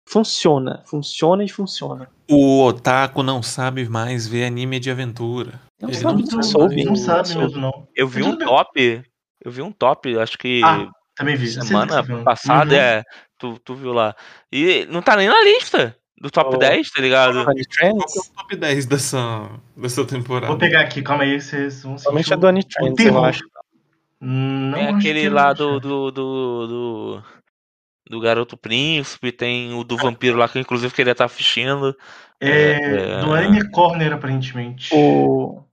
Speaker 2: Funciona, funciona e funciona.
Speaker 4: O otaku não sabe mais ver anime de aventura.
Speaker 2: Não
Speaker 4: Ele
Speaker 2: sabe,
Speaker 4: não
Speaker 2: não
Speaker 4: sabe.
Speaker 2: soube.
Speaker 3: Não sabe
Speaker 2: soube.
Speaker 3: mesmo, não.
Speaker 1: Eu vi um top, eu vi um top, acho que
Speaker 3: Ah, também vi.
Speaker 1: Semana passada,
Speaker 3: Uhum.
Speaker 1: é, tu, tu viu lá. E não tá nem na lista do top
Speaker 2: Oh.
Speaker 1: 10, tá ligado?
Speaker 4: Qual que é o top 10 dessa, dessa temporada?
Speaker 3: Vou pegar aqui, calma aí, vocês vão sentir
Speaker 2: Somente a do Honey
Speaker 3: o
Speaker 2: Trends, eu acho.
Speaker 3: Não
Speaker 1: Tem aquele lá do, do, do, do, do Garoto Príncipe, tem o do Vampiro lá, que inclusive queria estar assistindo.
Speaker 3: É,
Speaker 1: É,
Speaker 3: do Anime Corner, aparentemente.
Speaker 2: O,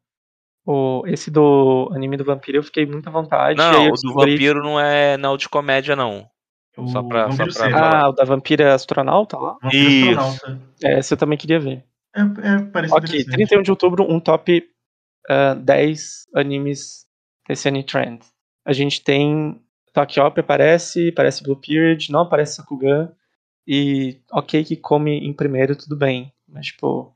Speaker 2: o, esse do anime do vampiro eu fiquei muito à vontade.
Speaker 1: Não, o do Vampiro não é, não é de comédia, não.
Speaker 3: O
Speaker 1: só pra- só pra.
Speaker 2: Ah, o da vampira astronauta lá?
Speaker 3: Vampiro
Speaker 1: Isso.
Speaker 3: Astronauta.
Speaker 2: É, esse eu também queria ver.
Speaker 3: É, é, parece
Speaker 2: Ok,
Speaker 3: interessante.
Speaker 2: 31 de outubro, um top ah, 10 animes desse Anime Trend. A gente tem Tokyo aparece, aparece Blue Period, não aparece Sakugan. E ok que come em primeiro, tudo bem. Mas, tipo,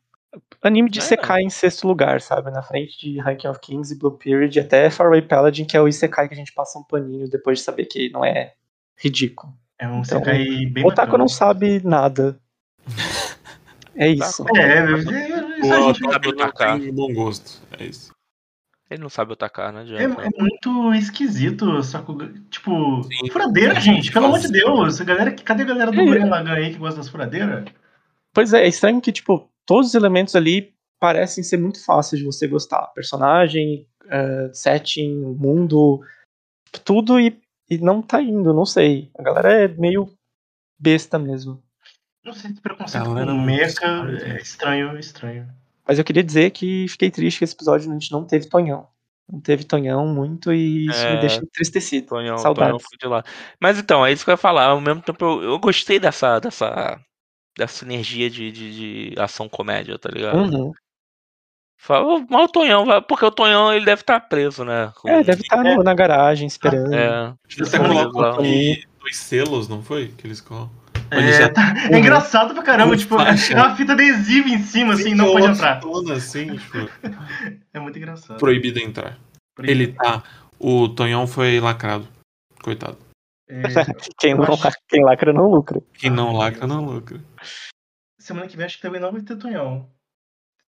Speaker 2: anime de
Speaker 1: É.
Speaker 2: Isekai em sexto lugar, sabe? Na frente de Ranking of Kings e Blue Period, e até Faraway Paladin, que é o Isekai que a gente passa um paninho depois de saber que não é ridículo.
Speaker 3: É um
Speaker 2: Então,
Speaker 3: Sekai bem
Speaker 2: O Otaku não sabe nada. É isso.
Speaker 3: É, é, é, a
Speaker 4: O otaku tem bom gosto. É isso.
Speaker 1: Ele não sabe atacar, não
Speaker 3: É, é muito esquisito, Sakugan. Tipo,
Speaker 4: Sim.
Speaker 3: furadeira, gente, pelo amor de Deus. A galera, cadê a galera do
Speaker 2: É.
Speaker 3: Gurren Lagann aí que gosta das furadeiras?
Speaker 2: Pois é, é estranho que, tipo, todos os elementos ali parecem ser muito fáceis de você gostar. Personagem, eh, setting, mundo, tudo e, e não tá indo, não sei. A galera é meio besta mesmo.
Speaker 3: Não sei se preconceito
Speaker 4: Galera,
Speaker 3: com
Speaker 4: estranho.
Speaker 3: é estranho, estranho.
Speaker 2: Mas eu queria dizer que fiquei triste que esse episódio a gente não teve Tonhão. Não teve Tonhão muito e isso
Speaker 1: É.
Speaker 2: me deixa entristecido.
Speaker 1: Tonhão,
Speaker 2: Saudades.
Speaker 1: Tonhão foi de lá. Mas então, é isso que eu ia falar. Ao mesmo tempo, eu, eu gostei dessa, dessa, dessa sinergia de, de, de ação comédia, tá ligado?
Speaker 2: Uhum.
Speaker 1: Fala, mas o Tonhão, vai- porque o Tonhão ele deve estar preso, né? Com-
Speaker 2: É, deve estar na garagem esperando.
Speaker 1: É,
Speaker 4: Você colocou aqui dois selos, não foi? Que eles colocam.
Speaker 3: É,
Speaker 4: Ele já-
Speaker 3: tá- é engraçado pra caramba, tipo,
Speaker 4: faixa.
Speaker 3: é uma fita adesiva em cima, assim, não pode entrar.
Speaker 4: Tona, assim, tipo,
Speaker 3: É muito engraçado.
Speaker 4: proibido entrar.
Speaker 3: Proibido.
Speaker 4: Ele tá. O Tonhão foi lacrado. Coitado.
Speaker 3: É,
Speaker 2: Quem,
Speaker 3: eu
Speaker 2: não,
Speaker 3: acho-
Speaker 2: quem lacra não lucra.
Speaker 4: Quem não lacra, não lucra.
Speaker 3: semana que vem acho que também não vai ter Tonhão.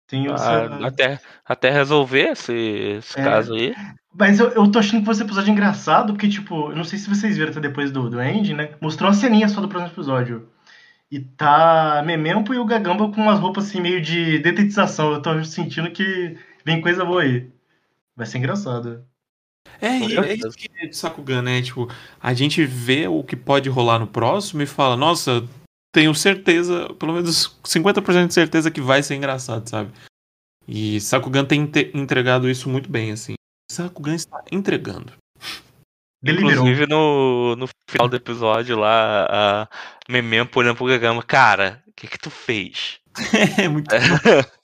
Speaker 3: Tem o
Speaker 1: ah, até, até resolver esse, esse
Speaker 3: É.
Speaker 1: caso aí.
Speaker 3: Mas eu, eu tô achando que vai ser um episódio engraçado, porque, tipo, eu não sei se vocês viram até depois do, do End, né? Mostrou uma ceninha só do próximo episódio. E tá Memempo e o Gagamba com umas roupas assim, meio de detetização. Eu tô sentindo que vem coisa boa aí. Vai ser engraçado.
Speaker 4: É, e é isso que é de Sakugan, né? Tipo, a gente vê o que pode rolar no próximo e fala, nossa, tenho certeza, pelo menos 50% de certeza que vai ser engraçado, sabe? E Sakugan tem entregado isso muito bem, assim. Sakugan está entregando.
Speaker 3: Deliberou.
Speaker 1: Inclusive no, no final do episódio lá, a Memempo olhando pro Gagama, cara, o que que tu fez?
Speaker 4: É muito.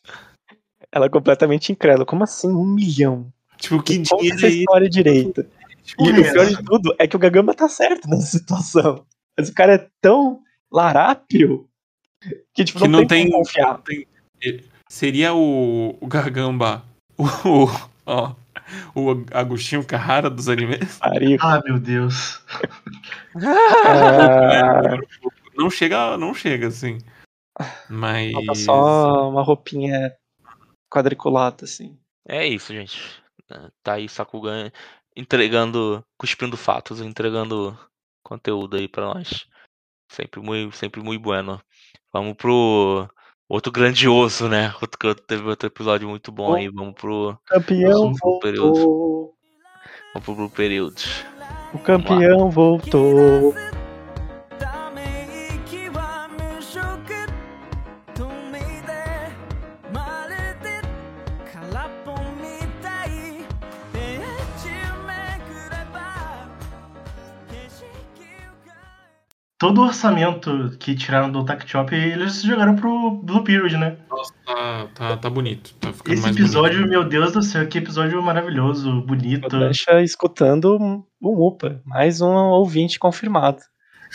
Speaker 2: Ela é completamente incrédula. Como assim? Um milhão?
Speaker 4: Tipo, que dinheiro
Speaker 2: essa
Speaker 4: é
Speaker 2: história direito. E
Speaker 3: Porra,
Speaker 2: o pior de tudo é que o Gagamba tá certo nessa situação. Mas o cara é tão larápio Que, tipo,
Speaker 4: Que
Speaker 2: não,
Speaker 4: não
Speaker 2: tem,
Speaker 4: tem-
Speaker 2: confiar.
Speaker 4: Seria o, o Gargamba, o, ó, o Agostinho Carrara dos animes.
Speaker 3: Ah, meu Deus.
Speaker 2: Ah,
Speaker 4: Não chega, não chega, assim. Mas.
Speaker 2: falta só uma roupinha quadriculada, assim.
Speaker 1: É isso, gente. É, Tá aí Sakugan entregando, cuspindo fatos, entregando conteúdo aí pra nós. Sempre muito, sempre muito bueno. Vamos pro outro grandioso, né? Outro, teve outro episódio muito bom aí. Vamos pro,
Speaker 2: Campeão voltou.
Speaker 1: vamos pro Blue Period.
Speaker 2: O campeão voltou.
Speaker 3: Todo o orçamento que tiraram do Attack Chop, eles jogaram pro Blue Period, né?
Speaker 4: Nossa, tá, tá, tá bonito. Tá ficando
Speaker 3: Esse
Speaker 4: mais
Speaker 3: episódio,
Speaker 4: bonito.
Speaker 3: meu Deus do céu, que episódio maravilhoso, bonito.
Speaker 2: Deixa escutando o Mupa. Mais um ouvinte confirmado.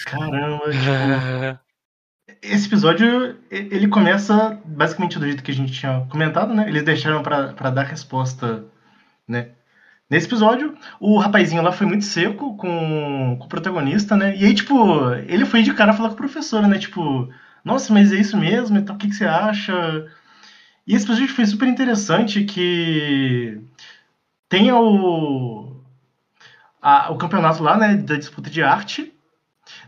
Speaker 3: Caramba, tipo, esse episódio, ele começa basicamente do jeito que a gente tinha comentado, né? Eles deixaram pra pra dar resposta, né? Nesse episódio, o rapazinho lá foi muito seco com, com o protagonista, né? E aí, tipo, ele foi de cara falar com a professora, né? Tipo, nossa, mas é isso mesmo? Então, o que, que você acha? E esse episódio foi super interessante que tem o, a- o campeonato lá, né? Da disputa de arte,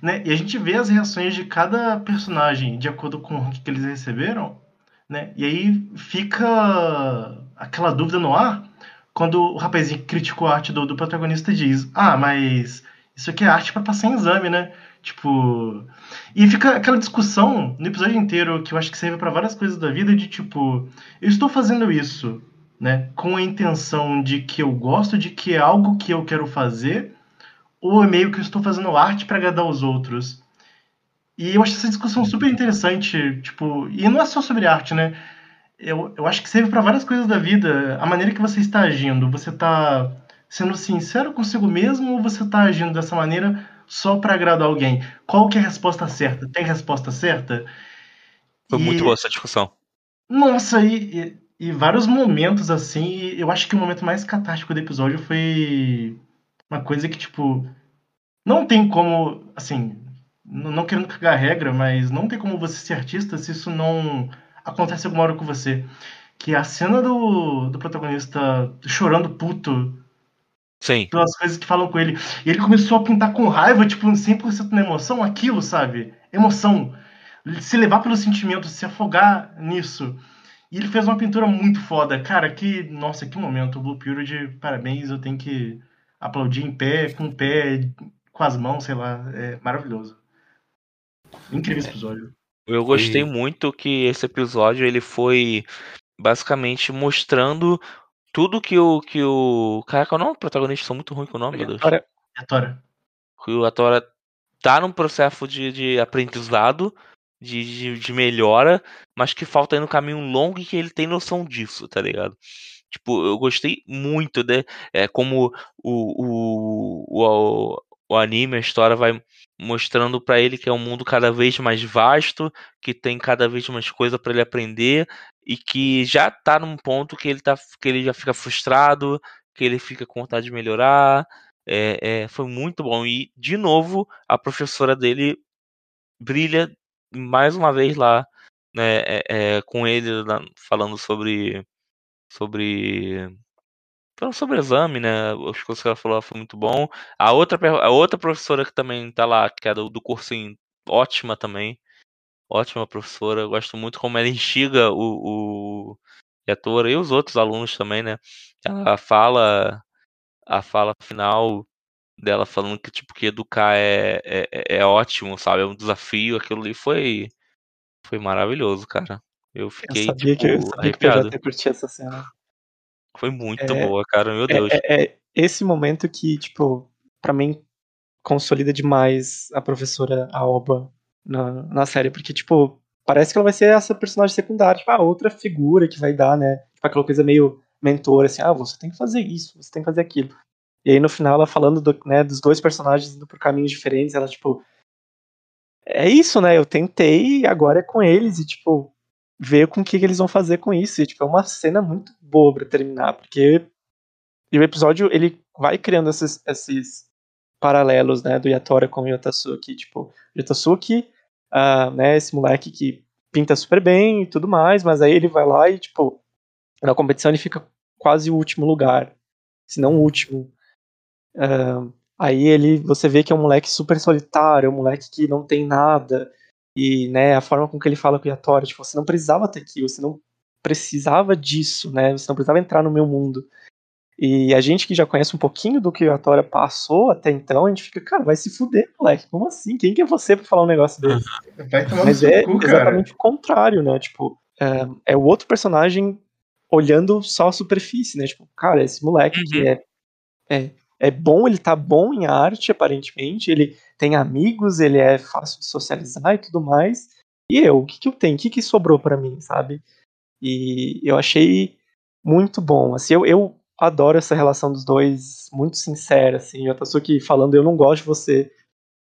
Speaker 3: né? E a gente vê as reações de cada personagem de acordo com o rank que eles receberam, né? E aí fica aquela dúvida no ar quando o rapazinho que criticou a arte do, do protagonista diz: Ah, mas isso aqui é arte para passar em exame, né? Tipo. E fica aquela discussão no episódio inteiro que eu acho que serve para várias coisas da vida de tipo, eu estou fazendo isso, né, com a intenção de que eu gosto, de que é algo que eu quero fazer, ou é meio que eu estou fazendo arte para agradar os outros. E eu acho essa discussão super interessante, tipo, e não é só sobre arte, né? Eu, eu acho que serve para várias coisas da vida. A maneira que você está agindo, você está sendo sincero consigo mesmo ou você está agindo dessa maneira só para agradar alguém? Qual que é a resposta certa? Tem resposta certa?
Speaker 1: Foi
Speaker 3: E-
Speaker 1: muito boa essa discussão.
Speaker 3: nossa, e, e, e vários momentos assim, eu acho que o momento mais catártico do episódio foi uma coisa que, tipo, não tem como, assim, não querendo cagar a regra, mas não tem como você ser artista se isso não acontece alguma hora com você. Que a cena do, do protagonista chorando puto
Speaker 1: Sim.
Speaker 3: pelas coisas que falam com ele. E ele começou a pintar com raiva, tipo, 100% na emoção, aquilo, sabe? Emoção. Se levar pelo sentimento, se afogar nisso. E ele fez uma pintura muito foda. Cara, que. Nossa, que momento. O Blue Period, parabéns. Eu tenho que aplaudir em pé, com o pé, com as mãos, sei lá. É maravilhoso. Incrível esse episódio.
Speaker 1: Eu gostei
Speaker 4: Foi-
Speaker 1: muito que esse episódio ele foi basicamente mostrando tudo que o que o caraca, o nome do protagonista são muito ruim com o nome, meu Deus.
Speaker 2: Agora,
Speaker 3: É a Tora.
Speaker 1: Que o Atora tá num processo de, de aprendizado, de, de, de melhora, mas que falta ainda um caminho longo e que ele tem noção disso, tá ligado? Tipo, eu gostei muito de é, como o, o, o, o anime, a história vai mostrando pra ele que é um mundo cada vez mais vasto, que tem cada vez mais coisa pra ele aprender e que já tá num ponto que ele tá que ele já fica frustrado, que ele fica com vontade de melhorar. É, é, foi muito bom e de novo a professora dele brilha mais uma vez lá, né, é, é, com ele falando sobre sobre falando sobre exame, né? As coisas que ela falou foi muito bom. A outra a outra professora que também tá lá, que é do, do cursinho, ótima também. Ótima professora, eu gosto muito como ela instiga o, o e a Tora e os outros alunos também, né? Ela fala a fala final dela falando que tipo que educar é, é, é- é ótimo, sabe? É um desafio, aquilo ali foi foi maravilhoso, cara. Eu
Speaker 2: eu
Speaker 1: fiquei
Speaker 2: sabia, que, eu
Speaker 1: tipo
Speaker 2: sabia que eu já
Speaker 1: arrepiado.
Speaker 2: até curti essa cena.
Speaker 1: Foi muito
Speaker 2: É-
Speaker 1: boa, cara, meu Deus.
Speaker 2: É, é- é esse momento que, tipo, pra mim, consolida demais a professora Aoba na, na série, porque, tipo, parece que ela vai ser essa personagem secundária, tipo, a outra figura que vai dar, né? Tipo, aquela coisa meio mentor, assim, ah, você tem que fazer isso, você tem que fazer aquilo. E aí, no final, ela falando do, né, dos dois personagens indo por caminhos diferentes, ela, tipo, é isso, né? Eu tentei agora é com eles e, tipo, ver com o que, que eles vão fazer com isso. E, tipo, é uma cena muito boa pra terminar, porque e o episódio, ele vai criando esses, esses paralelos, né, do Yatora com o Yotasuki. Tipo, Yotasuki, ah, né, esse moleque que pinta super bem e tudo mais, mas aí ele vai lá e, tipo, na competição ele fica quase o último lugar, se não o último. Ah, aí ele, você vê que é um moleque super solitário, é um moleque que não tem nada, e, né, a forma com que ele fala com o Yatora, tipo, você não precisava ter aquilo, você não precisava disso, né, você não precisava entrar no meu mundo. E a gente que já conhece um pouquinho do que o Yatora passou até então, a gente fica, cara, vai se fuder, moleque, como assim? Quem que é você pra falar um negócio desse?
Speaker 3: Vai tomar no
Speaker 2: Mas é
Speaker 3: cu, cara.
Speaker 2: exatamente o contrário, né? Tipo, é, é o outro personagem olhando só a superfície, né? Tipo, cara, esse moleque que
Speaker 1: Uhum.
Speaker 2: é, é, é bom, ele tá bom em arte, aparentemente, ele tem amigos, ele é fácil de socializar e tudo mais. E eu, o que, que eu tenho? O que, que sobrou pra mim, sabe? E eu achei muito bom. Assim, eu, eu adoro essa relação dos dois, muito sincera, assim. Tô aqui falando, eu não gosto de você.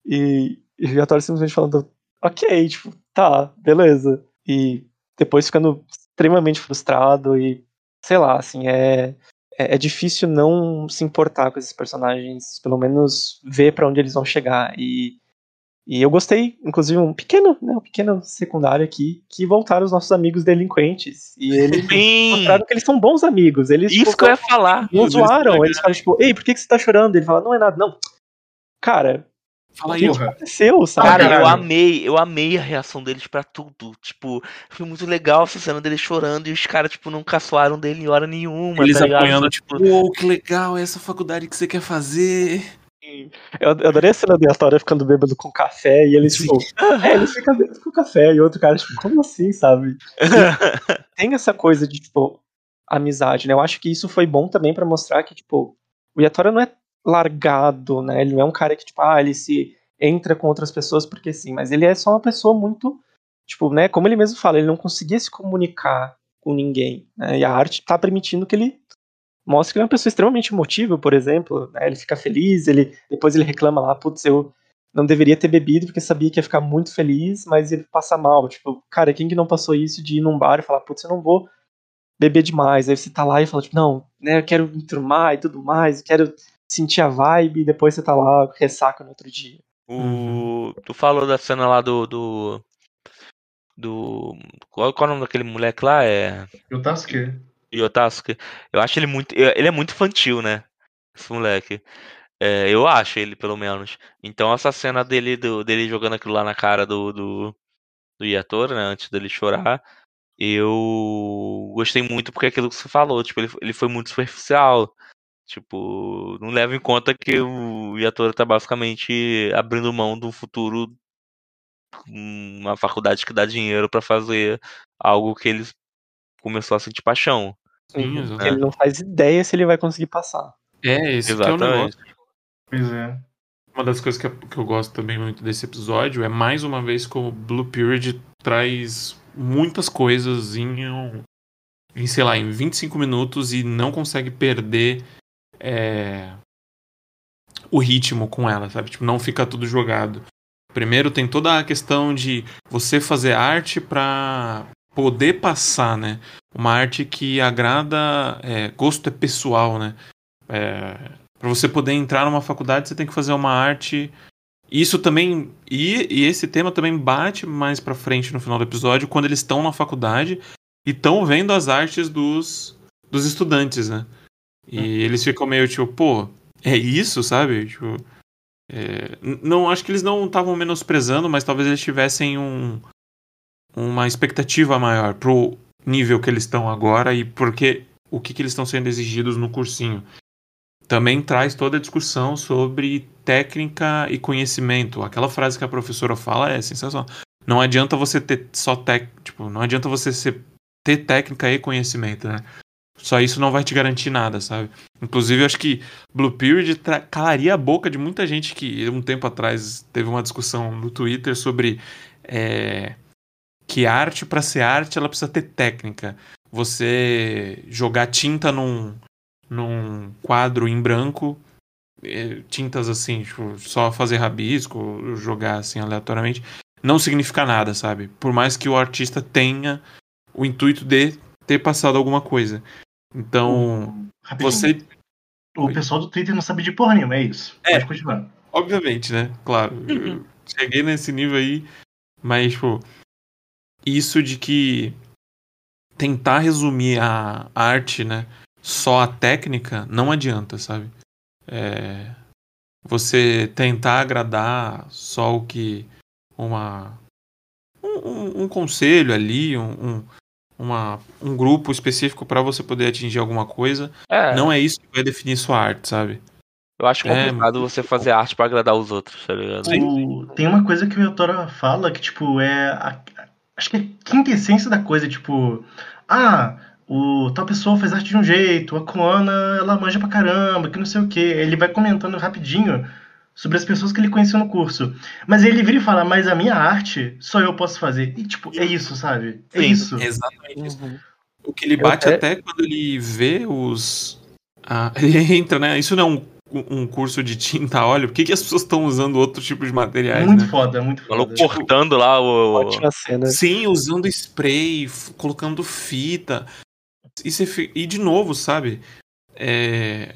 Speaker 2: E, e o Yatora simplesmente falando, ok, tipo, tá, beleza. E depois ficando extremamente frustrado e, sei lá, assim, é, é, é difícil não se importar com esses personagens, pelo menos ver pra onde eles vão chegar. E, e eu gostei, inclusive, um pequeno, né, um pequeno secundário aqui, que voltaram os nossos amigos delinquentes. E eles
Speaker 1: Sim!
Speaker 2: mostraram que eles são bons amigos. Eles
Speaker 1: Isso
Speaker 2: tipo,
Speaker 1: que eu ia falar.
Speaker 2: não
Speaker 4: Eles
Speaker 2: zoaram. Eles falam, tipo, ei, por que, que você tá chorando? Ele fala, não é nada, não. Cara,
Speaker 4: Fala
Speaker 2: o
Speaker 4: aí,
Speaker 2: aconteceu, sabe?
Speaker 1: Cara, eu amei, eu amei a reação deles pra tudo. Tipo, foi muito legal essa cena deles chorando e os caras, tipo, não caçoaram dele em hora nenhuma.
Speaker 4: Eles
Speaker 1: tá
Speaker 4: apoiando, tipo, uou, que legal, é essa faculdade que você quer fazer.
Speaker 2: Eu, eu adorei a cena do Yatora ficando bêbado com café e eles,
Speaker 4: Sim.
Speaker 2: tipo, é, ele fica bêbado com café e outro cara, tipo, como assim, sabe? E tem essa coisa de, tipo, amizade, né? Eu acho que isso foi bom também pra mostrar que, tipo, o Yatora não é largado, né? Ele não é um cara que, tipo, ah, ele se entra com outras pessoas porque sim, mas ele é só uma pessoa muito, tipo, né? Como ele mesmo fala, ele não conseguia se comunicar com ninguém, né? E a arte tá permitindo que ele mostre que ele é uma pessoa extremamente emotiva, por exemplo, né? Ele fica feliz, ele depois ele reclama lá, putz, eu não deveria ter bebido porque sabia que ia ficar muito feliz, mas ele passa mal. Tipo, cara, quem que não passou isso de ir num bar e falar, putz, eu não vou beber demais. Aí você tá lá e fala, tipo, não, né, eu quero enturmar e tudo mais, eu quero sentir a vibe, e depois você tá lá, ressaca no outro dia.
Speaker 1: O... Tu falou da cena lá do. do. do- Qual, qual é o nome daquele moleque lá? É.
Speaker 3: Eu tasquei.
Speaker 1: Yotasuke. Eu acho ele muito. Ele é muito infantil, né? Esse moleque. É, eu acho ele, pelo menos. Então essa cena dele, do- dele jogando aquilo lá na cara do, do, do Yatora, né? Antes dele chorar. Eu gostei muito porque é aquilo que você falou, tipo, ele, ele foi muito superficial. Tipo, não leva em conta que o Yatora tá basicamente abrindo mão do futuro uma faculdade que dá dinheiro pra fazer algo que ele começou a sentir paixão.
Speaker 4: Sim,
Speaker 2: Uhum.
Speaker 4: exatamente.
Speaker 2: Ele não faz ideia se ele vai conseguir passar.
Speaker 4: É, esse que é o
Speaker 1: Exatamente.
Speaker 4: negócio.
Speaker 3: Pois é.
Speaker 4: Uma das coisas que eu, que eu gosto também muito desse episódio é mais uma vez como Blue Period traz muitas coisas em, um- em sei lá, em 25 minutos e não consegue perder é, o ritmo com ela, sabe? Tipo, não fica tudo jogado. Primeiro tem toda a questão de você fazer arte pra poder passar, né? Uma arte que agrada, é, gosto é pessoal, né? É, para você poder entrar numa faculdade, você tem que fazer uma arte. Isso também. E, e esse tema também bate mais pra frente no final do episódio, quando eles estão na faculdade e estão vendo as artes dos, dos estudantes, né? E eles ficam meio tipo, pô, é isso, sabe? Tipo, é, não acho que eles não estavam menosprezando, mas talvez eles tivessem um, uma expectativa maior pro nível que eles estão agora e porque o que, que eles estão sendo exigidos no cursinho também traz toda a discussão sobre técnica e conhecimento. Aquela frase que a professora fala é sensacional. Não adianta você ter só tec, tipo, não adianta você ser, ter técnica e conhecimento, né? Só isso não vai te garantir nada, sabe? Inclusive, eu acho que Blue Period calaria a boca de muita gente que um tempo atrás teve uma discussão no Twitter sobre é, que arte, para ser arte, ela precisa ter técnica. Você jogar tinta num, num quadro em branco, eh, tintas assim, tipo, só fazer rabisco, jogar assim aleatoriamente, não significa nada, sabe? Por mais que o artista tenha o intuito de ter passado alguma coisa. Então,
Speaker 3: Rapidinho.
Speaker 4: você,
Speaker 3: O pessoal do Twitter não sabe de porra nenhuma, é isso.
Speaker 4: É.
Speaker 3: Pode continuar.
Speaker 4: obviamente, né? Claro, eu cheguei nesse nível aí, mas, tipo, isso de que tentar resumir a arte, né, só a técnica, não adianta, sabe? É, você tentar agradar só o que uma um, um- um conselho ali, um, um, uma, um grupo específico para você poder atingir alguma coisa,
Speaker 1: É,
Speaker 4: não é isso que vai definir sua arte, sabe?
Speaker 1: eu acho
Speaker 4: é,
Speaker 1: complicado você fazer arte pra agradar os outros, tá ligado?
Speaker 3: O- Tem uma coisa que o Yotora fala que, tipo, é. a- acho que é a quintessência da coisa, tipo. Ah, o tal pessoa faz arte de um jeito, a Koana, ela manja pra caramba, que não sei o quê. Ele vai comentando rapidinho sobre as pessoas que ele conheceu no curso. Mas ele vira e fala, mas a minha arte só eu posso fazer. E, tipo, é isso, sabe? É
Speaker 1: Sim,
Speaker 3: isso.
Speaker 4: Exatamente isso.
Speaker 2: Uhum.
Speaker 4: O que ele
Speaker 2: Eu
Speaker 4: bate
Speaker 2: até-
Speaker 4: até... quando ele vê os. ah, ele entra, né? Isso não é um, um curso de tinta a óleo. Por que, que as pessoas estão usando outro tipo de materiais,
Speaker 3: muito
Speaker 4: né?
Speaker 3: foda, muito foda.
Speaker 1: cortando lá o.
Speaker 2: Ótima cena.
Speaker 4: Sim, usando spray, colocando fita. E, você e de novo, sabe? É,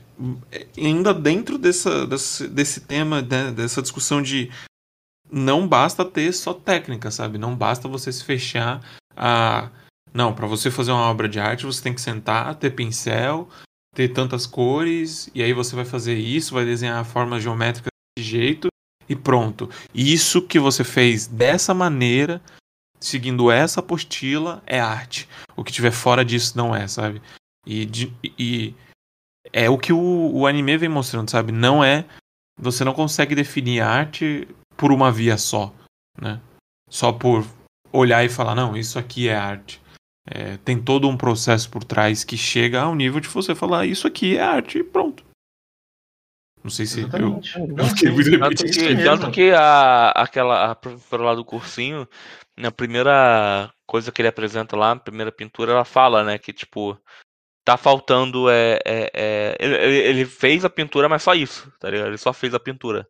Speaker 4: é, ainda dentro dessa, desse, desse tema, né, dessa discussão de não basta ter só técnica, sabe? Não basta você se fechar a. Não, para você fazer uma obra de arte, você tem que sentar, ter pincel, ter tantas cores, e aí você vai fazer isso, vai desenhar formas geométricas desse jeito, e pronto. Isso que você fez dessa maneira seguindo essa apostila é arte. O que tiver fora disso não é, sabe? E, de- e é o que o, o anime vem mostrando, sabe? Não é. Você não consegue definir arte por uma via só, né? Só por olhar e falar, não, isso aqui é arte. É, tem todo um processo por trás que chega ao nível de você falar, isso aqui é arte e pronto. Não sei se eu,
Speaker 3: Exatamente.
Speaker 2: eu
Speaker 1: Tanto
Speaker 3: é
Speaker 1: que, tanto que a, aquela a professora lá do cursinho, na primeira coisa que ele apresenta lá, na primeira pintura, ela fala, né, que tipo, tá faltando é, é, é- ele, ele- ele fez a pintura, mas só isso, tá ligado? Ele só fez a pintura.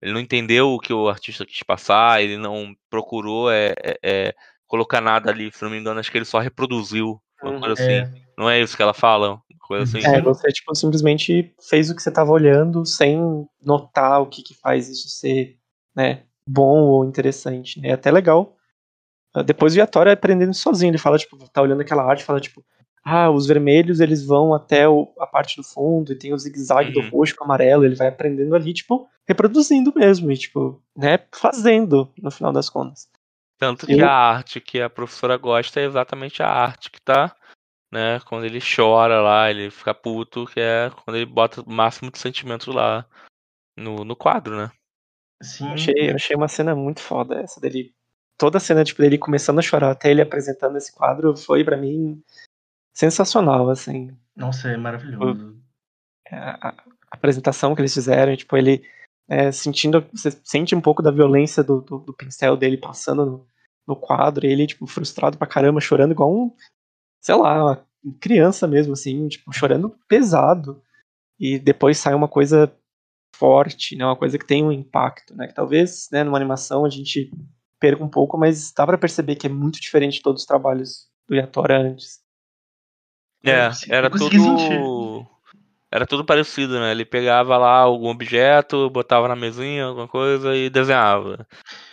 Speaker 1: Ele não entendeu o que o artista quis passar, ele não procurou é, é- é, colocar nada ali, se não me engano, acho que ele só reproduziu, uma
Speaker 2: Uhum.
Speaker 1: coisa assim.
Speaker 3: É,
Speaker 1: Não é isso que ela fala? Coisa assim.
Speaker 2: É, você tipo, simplesmente fez o que você tava olhando sem notar o que, que faz isso ser né, bom ou interessante. né? É até legal. Depois o Yatora é aprendendo sozinho. Ele fala, tipo, tá olhando aquela arte e fala, tipo, ah, os vermelhos eles vão até o- a parte do fundo e tem o zigue-zague
Speaker 1: Uhum.
Speaker 2: do roxo com o amarelo. Ele vai aprendendo ali, tipo, reproduzindo mesmo e, tipo, né, fazendo no final das contas.
Speaker 1: Tanto que
Speaker 2: Eu-
Speaker 1: a arte que a professora gosta é exatamente a arte que tá, né, quando ele chora lá, ele fica puto, que é quando ele bota o máximo de sentimento lá no, no quadro, né?
Speaker 3: sim.
Speaker 2: Eu achei, eu achei uma cena muito foda essa dele. Toda a cena, tipo, dele começando a chorar até ele apresentando esse quadro foi, pra mim, sensacional, assim.
Speaker 3: Nossa, é maravilhoso.
Speaker 2: A, a apresentação que eles fizeram, tipo, ele é, sentindo, você sente um pouco da violência do, do, do pincel dele passando no, no quadro, e ele, tipo, frustrado pra caramba, chorando igual um, sei lá, uma criança mesmo, assim, tipo, chorando pesado. E depois sai uma coisa forte, né, uma coisa que tem um impacto, né, que talvez, né, numa animação a gente perca um pouco, mas dá pra perceber que é muito diferente de todos os trabalhos do Yatora antes.
Speaker 1: É, era tudo. Era tudo parecido, né? Ele pegava lá algum objeto, botava na mesinha, alguma coisa e desenhava.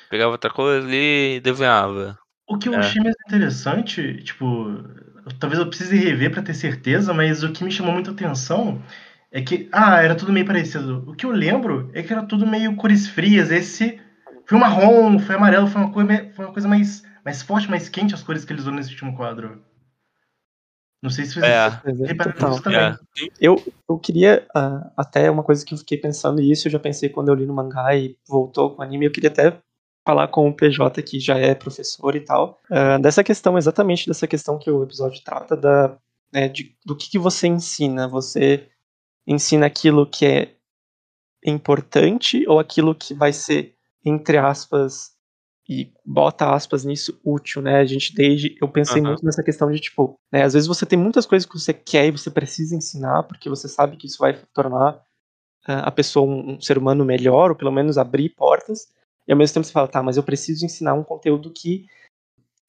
Speaker 1: Pegava outra coisa ali e desenhava.
Speaker 3: O que eu
Speaker 1: É.
Speaker 3: achei mais interessante, tipo, talvez eu precise rever pra ter certeza, mas o que me chamou muita atenção é que, ah, era tudo meio parecido. O que eu lembro é que era tudo meio cores frias. Esse foi marrom, foi amarelo, foi uma, cor, me- foi uma coisa mais, mais forte, mais quente as cores que eles usam nesse último quadro. Não sei se vocês
Speaker 1: É,
Speaker 3: repararam
Speaker 2: total.
Speaker 3: isso também.
Speaker 1: É.
Speaker 2: Eu, eu queria ah, até uma coisa que eu fiquei pensando, e isso eu já pensei quando eu li no mangá e voltou com o anime, eu queria até falar com o PJ que já é professor e tal, ah, dessa questão, exatamente dessa questão que o episódio trata da, né, de, do que, que você ensina. Você ensina aquilo que é importante ou aquilo que vai ser, entre aspas, e bota aspas nisso, útil, né? A gente desde. Eu pensei
Speaker 1: Aham.
Speaker 2: muito nessa questão de, tipo, né? Às vezes você tem muitas coisas que você quer e você precisa ensinar, porque você sabe que isso vai tornar ah, a pessoa um, um ser humano melhor, ou pelo menos abrir portas. E ao mesmo tempo você fala, tá, mas eu preciso ensinar um conteúdo que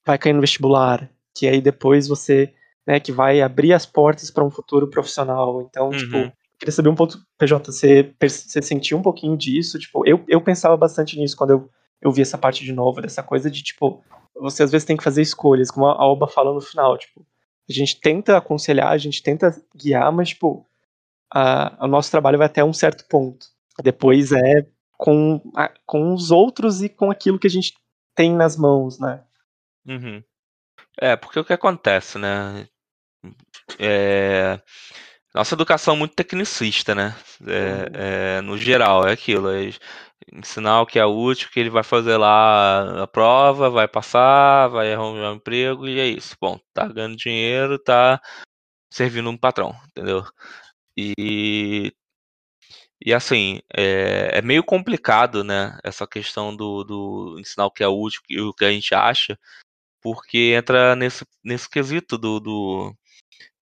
Speaker 2: vai cair no vestibular, que aí depois você, né, que vai abrir as portas para um futuro profissional. Então,
Speaker 1: Uhum.
Speaker 2: tipo, queria saber um ponto, PJ, você, você sentiu um pouquinho disso? Tipo, eu, eu pensava bastante nisso quando eu, eu vi essa parte de novo, dessa coisa de, tipo, você às vezes tem que fazer escolhas, como a Alba fala no final, tipo, a gente tenta aconselhar, a gente tenta guiar, mas, tipo, a- o nosso trabalho vai até um certo ponto. Depois é com, a- com os outros e com aquilo que a gente tem nas mãos, né?
Speaker 1: Uhum. É, porque o que acontece, né? É, Nossa educação é muito tecnicista, né? É, é, no geral, é aquilo. É ensinar o que é útil, que ele vai fazer lá a prova, vai passar, vai arrumar um emprego e é isso. Bom, tá ganhando dinheiro, tá servindo um patrão, entendeu? E, e assim, é, é meio complicado, né? Essa questão do, do ensinar o que é útil e o que a gente acha, porque entra nesse, nesse quesito do, do.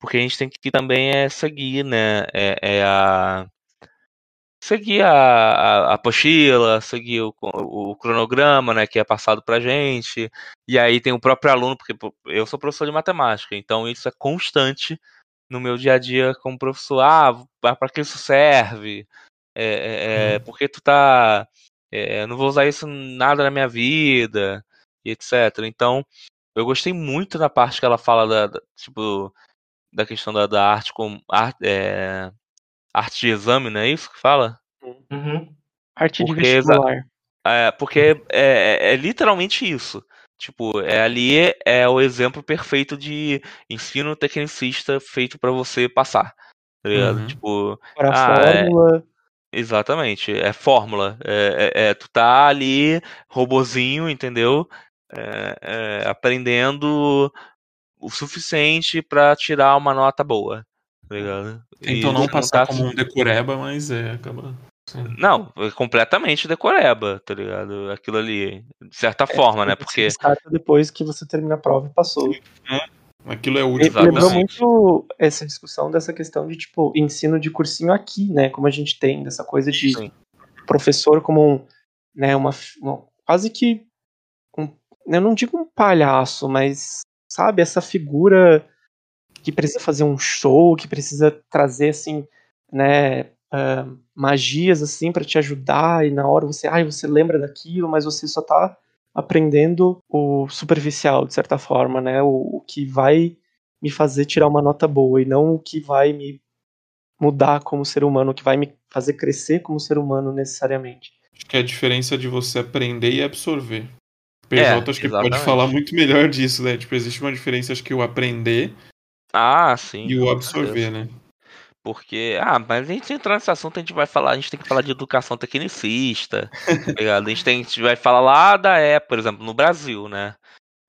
Speaker 1: Porque a gente tem que também é seguir, né? É, é a. Seguir a, a, a apostila, seguir o, o cronograma, né, que é passado pra gente. E aí tem o próprio aluno, porque eu sou professor de matemática, então isso é constante no meu dia a dia como professor. Ah, para que isso serve? É, é, é, porque tu tá. É, não vou usar isso nada na minha vida, e etc. Então, eu gostei muito da parte que ela fala da, da tipo da questão da, da arte como arte, é, arte de exame, não é isso que fala?
Speaker 3: Uhum.
Speaker 2: Arte de
Speaker 1: Porque exa-
Speaker 2: vestibular.
Speaker 1: É, porque é, é- é literalmente isso. Tipo, é ali é o exemplo perfeito de ensino tecnicista feito pra você passar. Tá ligado?
Speaker 4: Uhum.
Speaker 1: Tipo,
Speaker 2: Para a
Speaker 1: ah, é-
Speaker 2: fórmula.
Speaker 1: Exatamente, é fórmula. É, é- é- tu tá ali, robozinho, entendeu? É, é, aprendendo o suficiente pra tirar uma nota boa. Tá ligado?
Speaker 4: Tentam
Speaker 1: E
Speaker 4: não
Speaker 1: você
Speaker 4: passar
Speaker 1: tá-
Speaker 4: como um decoreba, mas é, acaba. sendo.
Speaker 1: Não, é completamente decoreba, tá ligado? Aquilo ali. De certa forma, né?
Speaker 2: Você
Speaker 1: Porque.
Speaker 2: descarta depois que você termina a prova e passou.
Speaker 4: Aquilo é útil.
Speaker 1: Exatamente.
Speaker 2: lembrou muito essa discussão dessa questão de, tipo, ensino de cursinho aqui, né? Como a gente tem, dessa coisa de
Speaker 1: Sim.
Speaker 2: professor como um, né, uma, uma- quase que um, eu não digo um palhaço, mas sabe, essa figura que precisa fazer um show, que precisa trazer assim, né, ah, magias assim para te ajudar e na hora você, ai, você lembra daquilo, mas você só tá aprendendo o superficial de certa forma, né, o, o que vai me fazer tirar uma nota boa e não o que vai me mudar como ser humano, o que vai me fazer crescer como ser humano necessariamente.
Speaker 4: Acho que é a diferença de você aprender e absorver.
Speaker 1: É,
Speaker 4: PJ acho que pode
Speaker 1: exatamente.
Speaker 4: falar muito melhor disso, né? Tipo, existe uma diferença, acho que o aprender
Speaker 1: Ah, sim.
Speaker 4: e o absorver, né?
Speaker 1: Porque, ah, mas a gente entrar nesse assunto, a gente vai falar, a gente tem que falar de educação tecnicista, tá? A gente, tem, a gente vai falar lá da época, por exemplo, no Brasil, né?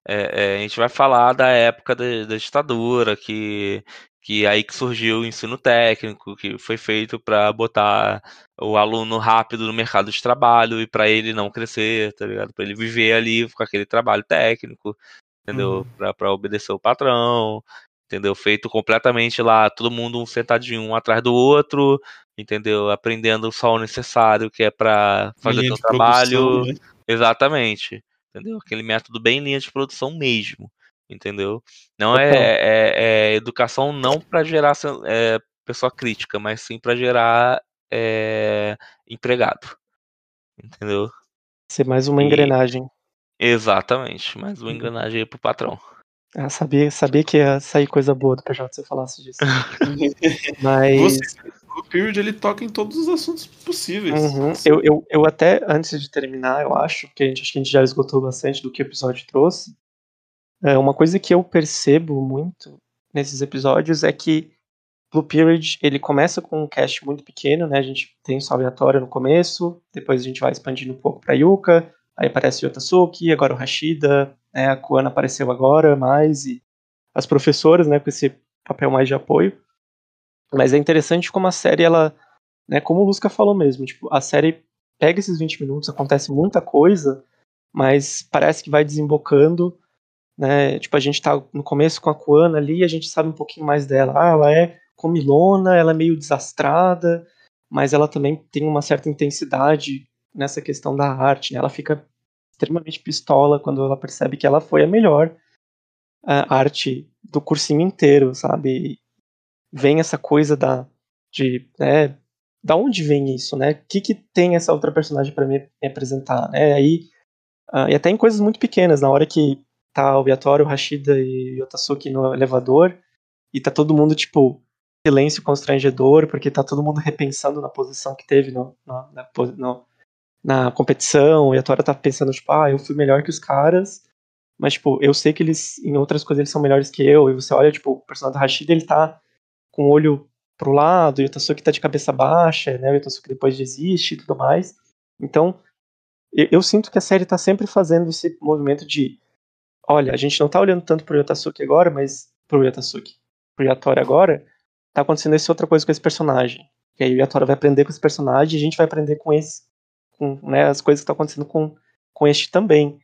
Speaker 1: É, é, a gente vai falar da época da, da ditadura, que, que aí que surgiu o ensino técnico, que foi feito para botar o aluno rápido no mercado de trabalho e para ele não crescer, tá ligado? Para ele viver ali com aquele trabalho técnico, entendeu?
Speaker 4: Uhum.
Speaker 1: Para obedecer o patrão, entendeu? Feito completamente lá, todo mundo um sentadinho um atrás do outro, entendeu? Aprendendo só o necessário que é para fazer
Speaker 4: produção,
Speaker 1: trabalho.
Speaker 4: né?
Speaker 1: Exatamente. Entendeu? Aquele método bem linha de produção mesmo. Entendeu? Não é, é- é educação não para gerar é, pessoa crítica, mas sim para gerar é, empregado. Entendeu?
Speaker 2: Ser mais uma
Speaker 1: E-
Speaker 2: engrenagem.
Speaker 1: Exatamente. Mais uma engrenagem aí pro patrão.
Speaker 2: Ah, sabia, sabia que ia sair coisa boa do PJ se eu falasse disso. Mas.
Speaker 4: Você, o Period ele toca em todos os assuntos possíveis.
Speaker 2: Uhum. Eu, eu, eu até, antes de terminar, eu acho que a gente, acho que a gente já esgotou bastante do que o episódio trouxe. É, uma coisa que eu percebo muito nesses episódios é que Blue Period, ele começa com um cast muito pequeno, né? A gente tem o aleatório no começo, depois a gente vai expandindo um pouco pra Yuka, aí aparece o Yotasuki, agora o Rashida, né? A Kuana apareceu agora mais, e as professoras, né, com esse papel mais de apoio. Mas é interessante como a série, ela, né, como o Lusca falou mesmo, tipo, a série pega esses 20 minutos, acontece muita coisa, mas parece que vai desembocando, né, tipo, a gente tá no começo com a Kuana ali, a gente sabe um pouquinho mais dela, ah, ela é comilona, ela é meio desastrada, mas ela também tem uma certa intensidade nessa questão da arte, né? Ela fica extremamente pistola quando ela percebe que ela foi a melhor a arte do cursinho inteiro, sabe? Vem essa coisa da de, né, da onde vem isso, né? O que que tem essa outra personagem para me, me apresentar, né? Aí ah, e até em coisas muito pequenas, na hora que tá o Yatora, o Rashida e o Yotasuki no elevador e tá todo mundo tipo silêncio constrangedor, porque tá todo mundo repensando na posição que teve no, no- na, no- na competição, e a Tora tá pensando, tipo, ah, eu fui melhor que os caras, mas, tipo, eu sei que eles, em outras coisas, eles são melhores que eu, e você olha, tipo, o personagem do Rashid, ele tá com o olho pro lado, e o Yotasuki tá de cabeça baixa, né, o Yotasuki depois desiste e tudo mais, então, eu, eu sinto que a série tá sempre fazendo esse movimento de, olha, a gente não tá olhando tanto pro Yotasuki agora, mas pro Yotasuki, pro Yatori agora, tá acontecendo essa outra coisa com esse personagem. E aí o Yatora vai aprender com esse personagem e a gente vai aprender com esse, com né, as coisas que estão acontecendo com, com este também.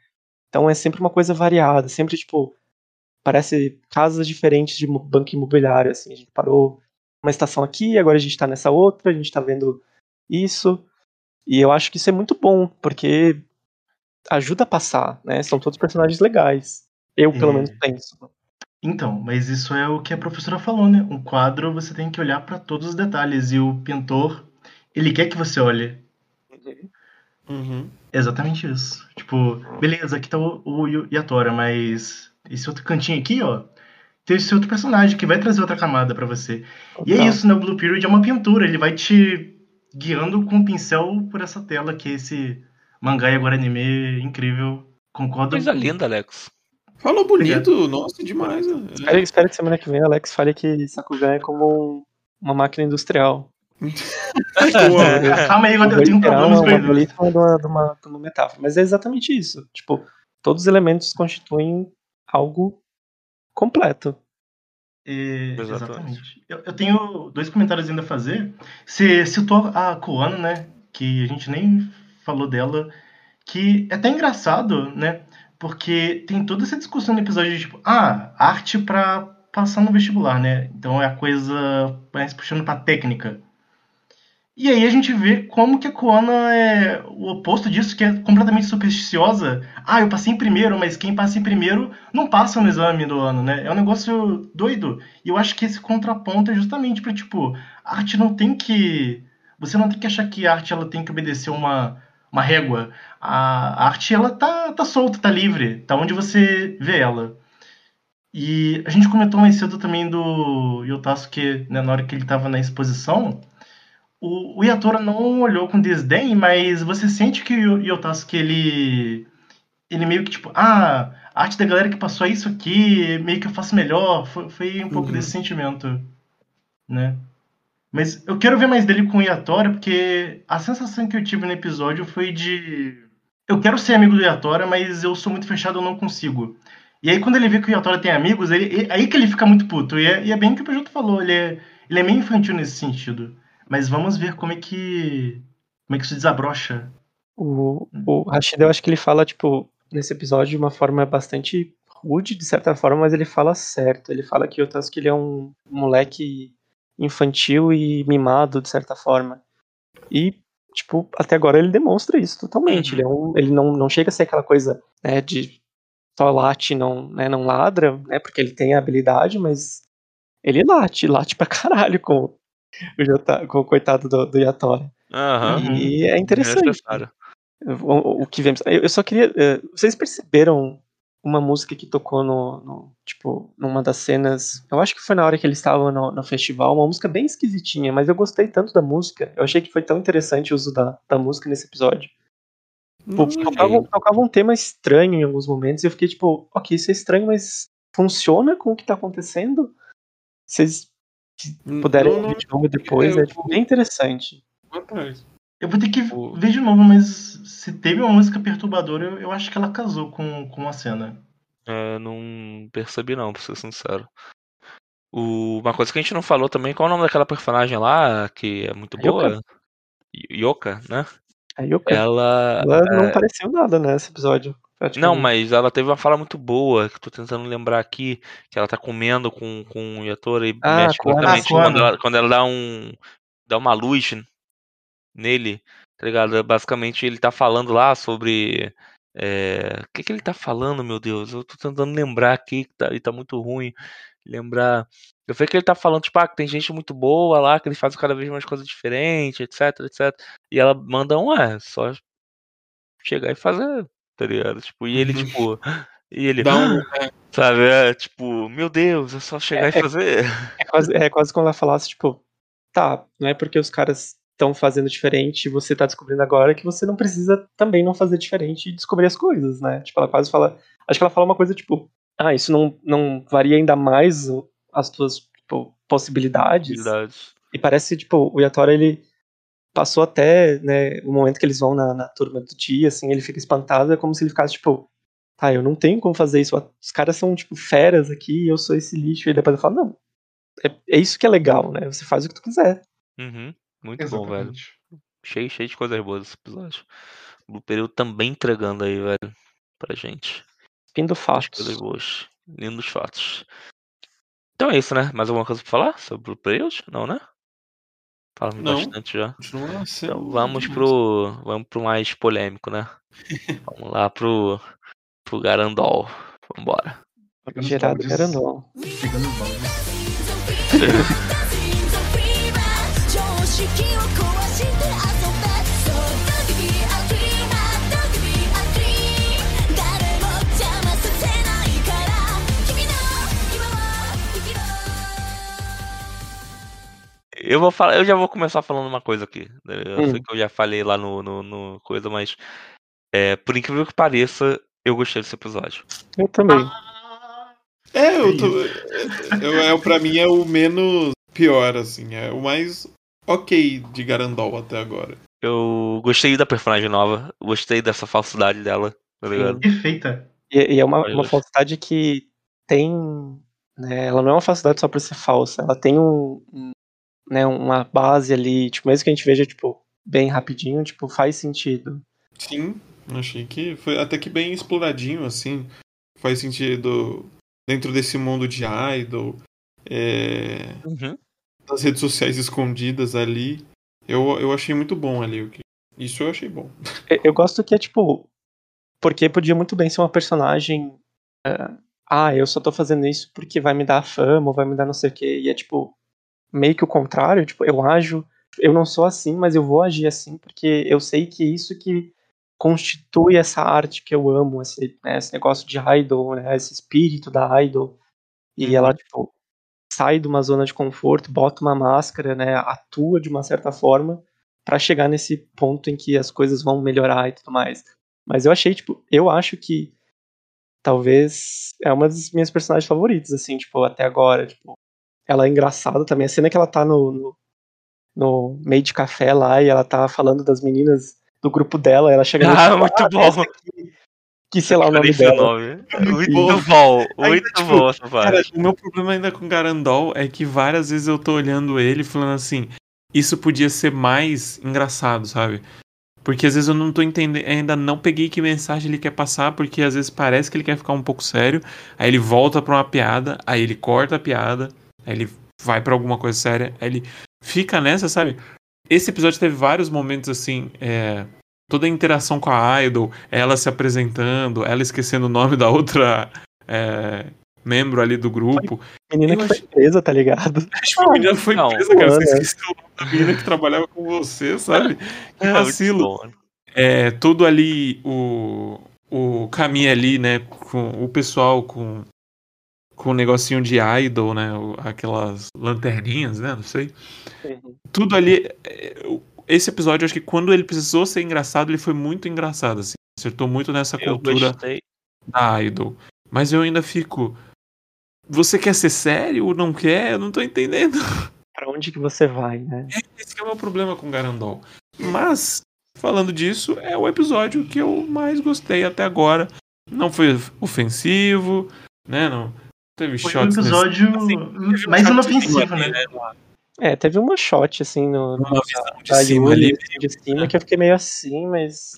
Speaker 2: Então é sempre uma coisa variada, sempre tipo parece casas diferentes de banco imobiliário assim. A gente parou uma estação aqui, agora a gente tá nessa outra, a gente tá vendo isso. E eu acho que isso é muito bom, porque ajuda a passar, né? São todos personagens legais. Eu, pelo
Speaker 3: É.
Speaker 2: menos, penso.
Speaker 3: Então, mas isso é o que a professora falou, né? Um quadro você tem que olhar para todos os detalhes e o pintor, ele quer que você olhe.
Speaker 4: Uhum.
Speaker 3: Exatamente isso. Tipo, beleza, aqui tá o, o Yatora, mas esse outro cantinho aqui, ó, tem esse outro personagem que vai trazer outra camada pra você. E é isso, né? O Blue Period é uma pintura, ele vai te guiando com o pincel por essa tela que é esse mangá e agora anime incrível. Concordo.
Speaker 1: Coisa linda, Alex.
Speaker 4: Falou bonito, nossa, demais. né?
Speaker 2: Espero, espero que semana que vem o Alex fale que Sakugan é como um- uma máquina industrial.
Speaker 4: Boa.
Speaker 3: Calma aí, eu
Speaker 2: Vou
Speaker 3: tenho
Speaker 2: literar
Speaker 3: problemas
Speaker 2: uma,
Speaker 3: com
Speaker 2: uma
Speaker 3: isso.
Speaker 2: dualíssima de uma, de, uma, de uma metáfora. Mas é exatamente isso. Tipo, todos os elementos constituem algo completo.
Speaker 3: É,
Speaker 1: Exatamente.
Speaker 3: exatamente. Eu, eu tenho dois comentários ainda a fazer. Você citou a Koano, né? Que a gente nem falou dela. Que é até engraçado, né? Porque tem toda essa discussão no episódio de tipo, ah, arte pra passar no vestibular, né? Então é a coisa mais puxando pra técnica. E aí a gente vê como que a Koana é o oposto disso, que é completamente supersticiosa. Ah, eu passei em primeiro, mas quem passa em primeiro não passa no exame do ano, né? É um negócio doido. E eu acho que esse contraponto é justamente para tipo, a arte não tem que. Você não tem que achar que a arte ela tem que obedecer uma, uma régua. A arte ela tá, tá solta, tá livre, tá onde você vê ela. E a gente comentou mais cedo também do Yotasuke, né, na hora que ele estava na exposição o, o Yatora não olhou com desdém, mas você sente que o Yotasuke, ele. Ele meio que tipo, ah, a arte da galera que passou é isso aqui, meio que eu faço melhor. Foi, foi um pouco
Speaker 4: Uhum.
Speaker 3: desse sentimento, né? Mas eu quero ver mais dele com o Yatora, porque a sensação que eu tive no episódio foi de. Eu quero ser amigo do Yatora, mas eu sou muito fechado, eu não consigo. E aí, quando ele vê que o Yatora tem amigos, ele, é aí que ele fica muito puto. E é, e é bem o que o PJ falou, ele é, ele é meio infantil nesse sentido. Mas vamos ver como é que. Como é que isso desabrocha.
Speaker 2: O, o Rashida, eu acho que ele fala, tipo, nesse episódio de uma forma bastante rude, de certa forma, mas ele fala certo. Ele fala que o Yotasuke ele é um moleque infantil e mimado, de certa forma. E, tipo, até agora ele demonstra isso totalmente. Ele, é um, ele não, não chega a ser aquela coisa, né, de só late e não, né, não ladra, né, porque ele tem a habilidade, mas ele late, late pra caralho com o, Jota, com o coitado do, do Yatora.
Speaker 1: Aham.
Speaker 3: Uhum.
Speaker 2: E é interessante.
Speaker 1: Necessário.
Speaker 2: O, o que vemos. Eu, eu só queria. eh, Vocês perceberam uma música que tocou no, no- Tipo, numa das cenas. Eu acho que foi na hora que eles estavam no, no festival, uma música bem esquisitinha, mas eu gostei tanto da música. Eu achei que foi tão interessante o uso da, da música nesse episódio. Tipo,
Speaker 4: Não,
Speaker 2: tocava, tocava um tema estranho em alguns momentos e eu fiquei tipo, ok, isso é estranho, mas funciona com o que tá acontecendo? Vocês puderem
Speaker 4: não, não,
Speaker 2: ouvir de novo depois,
Speaker 4: eu-
Speaker 2: é tipo, bem interessante.
Speaker 3: Eu vou ter que ver de novo, mas se teve uma música perturbadora, eu, eu acho que ela casou com, com a cena.
Speaker 1: É, não percebi não, pra ser sincero. O- Uma coisa que a gente não falou também, qual é o nome daquela personagem lá, que é muito
Speaker 2: Yoka.
Speaker 1: boa? Y- Yoka, né?
Speaker 2: A Yuka,
Speaker 1: Ela.
Speaker 2: ela não apareceu nada nesse episódio.
Speaker 1: Não, mas ela teve uma fala muito boa, que eu tô tentando lembrar aqui, que ela tá comendo com, com o Yatora e
Speaker 2: Ah,
Speaker 1: mexe completamente
Speaker 3: Ah, Koana.
Speaker 1: quando ela, quando ela dá um. dá uma luz nele. Tá ligado? Basicamente ele tá falando lá sobre. é, O que, que ele tá falando, meu Deus? Eu tô tentando lembrar aqui, que tá, e tá muito ruim. Lembrar. Eu sei que ele tá falando, tipo, ah, que tem gente muito boa lá, que eles fazem cada vez mais coisas diferentes, etc, etc. E ela manda um, é, só chegar e fazer, tá ligado? Tipo, e ele,
Speaker 4: Uhum.
Speaker 1: tipo. E ele.
Speaker 4: Dá um, é,
Speaker 1: Sabe, é tipo, meu Deus, é só chegar
Speaker 2: É-
Speaker 1: e fazer.
Speaker 2: É quase, é quase como ela falasse, tipo, tá, não é porque os caras estão fazendo diferente e você tá descobrindo agora que você não precisa também não fazer diferente e descobrir as coisas, né? Tipo, ela quase fala. Acho que ela fala uma coisa tipo, ah, isso não, não varia ainda mais as tuas tipo, possibilidades.
Speaker 1: Verdade.
Speaker 2: E parece, tipo, o Yatora, ele passou até, né, o momento que eles vão na, na turma do dia, assim, ele fica espantado, é como se ele ficasse, tipo, tá, eu não tenho como fazer isso, os caras são, tipo, feras aqui, e eu sou esse lixo, e depois ele fala, não, é, é isso que é legal, né, você faz o que tu quiser.
Speaker 1: Uhum. Muito bom, velho.
Speaker 3: Exatamente.
Speaker 1: Cheio, cheio de coisas boas esse episódio. O Blue Período também entregando aí, velho, pra gente.
Speaker 2: Fim do
Speaker 1: As
Speaker 2: fato.
Speaker 1: coisas boas. Lindos fatos. Então é isso, né? Mais alguma coisa pra falar sobre o Blue Período? Não, né? Falamos
Speaker 4: Não.
Speaker 1: bastante já. Então vamos pro. Vamos pro mais polêmico, né? vamos lá pro. pro Garandol. Vambora.
Speaker 3: Os
Speaker 2: Gerado
Speaker 3: baldes.
Speaker 2: Garandol.
Speaker 3: Pegando baldes.
Speaker 1: Eu vou falar, eu já vou começar falando uma coisa aqui. né? Eu
Speaker 2: Hum.
Speaker 1: sei que eu já falei lá no, no, no coisa, mas é, por incrível que pareça, eu gostei desse episódio.
Speaker 2: Eu também.
Speaker 4: É, eu tô. Eu, é, pra mim é o menos pior, assim. É o mais ok de Garandol até agora.
Speaker 1: Eu gostei da personagem nova, gostei dessa falsidade dela, tá ligado?
Speaker 3: Perfeita.
Speaker 2: E, e é uma, uma falsidade que tem. Né, ela não é uma falsidade só por ser falsa, ela tem um, um, né, uma base ali, tipo, mesmo que a gente veja, tipo, bem rapidinho, tipo, faz sentido.
Speaker 4: Sim, achei que foi até que bem exploradinho, assim. Faz sentido dentro desse mundo de idol, é,
Speaker 1: Uhum.
Speaker 4: das redes sociais escondidas ali. Eu, eu achei muito bom ali. o que- Isso eu achei bom.
Speaker 2: Eu, eu gosto que é, tipo, porque podia muito bem ser uma personagem. é, ah, eu só tô fazendo isso porque vai me dar fama, ou vai me dar não sei o quê. E é, tipo, meio que o contrário, tipo, eu ajo. Eu não sou assim, mas eu vou agir assim porque eu sei que isso que constitui essa arte que eu amo, esse, né, esse negócio de idol, né, esse espírito da idol. E
Speaker 4: Uhum.
Speaker 2: ela, tipo, sai de uma zona de conforto, bota uma máscara, né, atua de uma certa forma pra chegar nesse ponto em que as coisas vão melhorar e tudo mais. Mas eu achei, tipo, eu acho que talvez é uma das minhas personagens favoritas, assim, tipo, até agora, tipo, ela é engraçada também, a cena que ela tá no, no, no meio de café lá e ela tá falando das meninas do grupo dela, ela chega
Speaker 1: Ah,
Speaker 2: no-
Speaker 1: muito bom.
Speaker 2: essa aqui", que sei lá o nome dela.
Speaker 1: nome. Muito
Speaker 4: bom.
Speaker 1: bom, muito
Speaker 4: tipo,
Speaker 1: bom essa
Speaker 4: Cara, o meu problema ainda com Garandol é que várias vezes eu tô olhando ele falando assim, isso podia ser mais engraçado, sabe? Porque às vezes eu não tô entendendo, ainda não peguei que mensagem ele quer passar, porque às vezes parece que ele quer ficar um pouco sério, aí ele volta pra uma piada, aí ele corta a piada, aí ele vai pra alguma coisa séria, aí ele fica nessa, sabe? Esse episódio teve vários momentos assim, é, toda a interação com a Idol, ela se apresentando, ela esquecendo o nome da outra é, membro ali do grupo.
Speaker 2: Menina
Speaker 4: Eu
Speaker 2: que foi
Speaker 4: achei-
Speaker 2: presa, tá ligado?
Speaker 4: Acho que a menina foi
Speaker 1: não,
Speaker 4: presa, cara. Você
Speaker 2: mano.
Speaker 4: esqueceu o nome da menina que trabalhava com você, sabe? Que
Speaker 1: É, muito
Speaker 4: vacilo.
Speaker 1: bom.
Speaker 4: É, todo ali, o, o caminho ali, né, com o pessoal com, com o negocinho de idol, né, aquelas lanterninhas, né, não sei. Tudo ali, é, o- esse episódio, acho que quando ele precisou ser engraçado, ele foi muito engraçado, assim. Acertou muito nessa
Speaker 1: Eu
Speaker 4: cultura
Speaker 1: gostei.
Speaker 4: da idol. Mas eu ainda fico... Você quer ser sério ou não quer? Eu não tô entendendo.
Speaker 2: Pra onde que você vai, né?
Speaker 4: Esse que é o meu problema com Garandol. Mas, falando disso, é o episódio que eu mais gostei até agora. Não foi ofensivo, né? Não teve
Speaker 3: Foi um
Speaker 4: shots
Speaker 3: episódio
Speaker 4: Assim, teve um
Speaker 3: mais
Speaker 4: shotzinho
Speaker 3: inofensivo,
Speaker 4: ali,
Speaker 3: né?
Speaker 2: É, teve uma shot, assim, no,
Speaker 4: Uma visão de
Speaker 2: da
Speaker 4: cima ali.
Speaker 2: assim, de cima, que eu fiquei meio assim, mas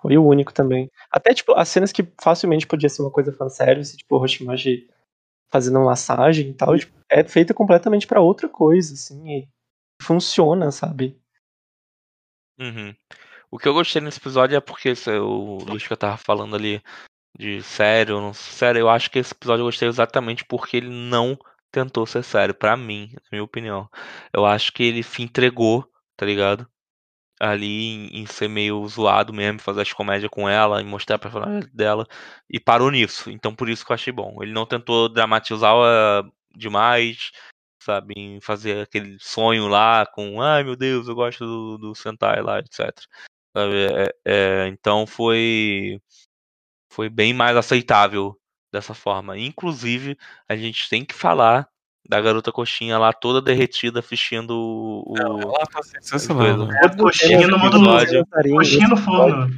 Speaker 2: foi o único também. Até, tipo, as cenas que facilmente podia ser uma coisa fanservice, tipo, o Hoshimaji fazendo uma massagem e tal, tipo, é feita completamente pra outra coisa, assim, e funciona, sabe?
Speaker 1: Uhum. O que eu gostei nesse episódio é porque esse, o Luiz que eu tava falando ali de sério, não sério, eu acho que esse episódio eu gostei exatamente porque ele não tentou ser sério, pra mim, na minha opinião. Eu acho que ele se entregou, tá ligado? Ali em, em ser meio zoado mesmo, fazer as comédias com ela e mostrar a personalidade dela e parou nisso. Então por isso que eu achei bom. Ele não tentou dramatizar ah, demais, sabe, em fazer aquele sonho lá com, ai meu Deus, eu gosto do, do Sentai lá, etc. É- é, então foi foi bem mais aceitável dessa forma. Inclusive, a gente tem que falar da garota coxinha lá toda derretida assistindo o, o-
Speaker 4: Ela tá sensacional.
Speaker 3: É, coxinha no. Coxinha no forno.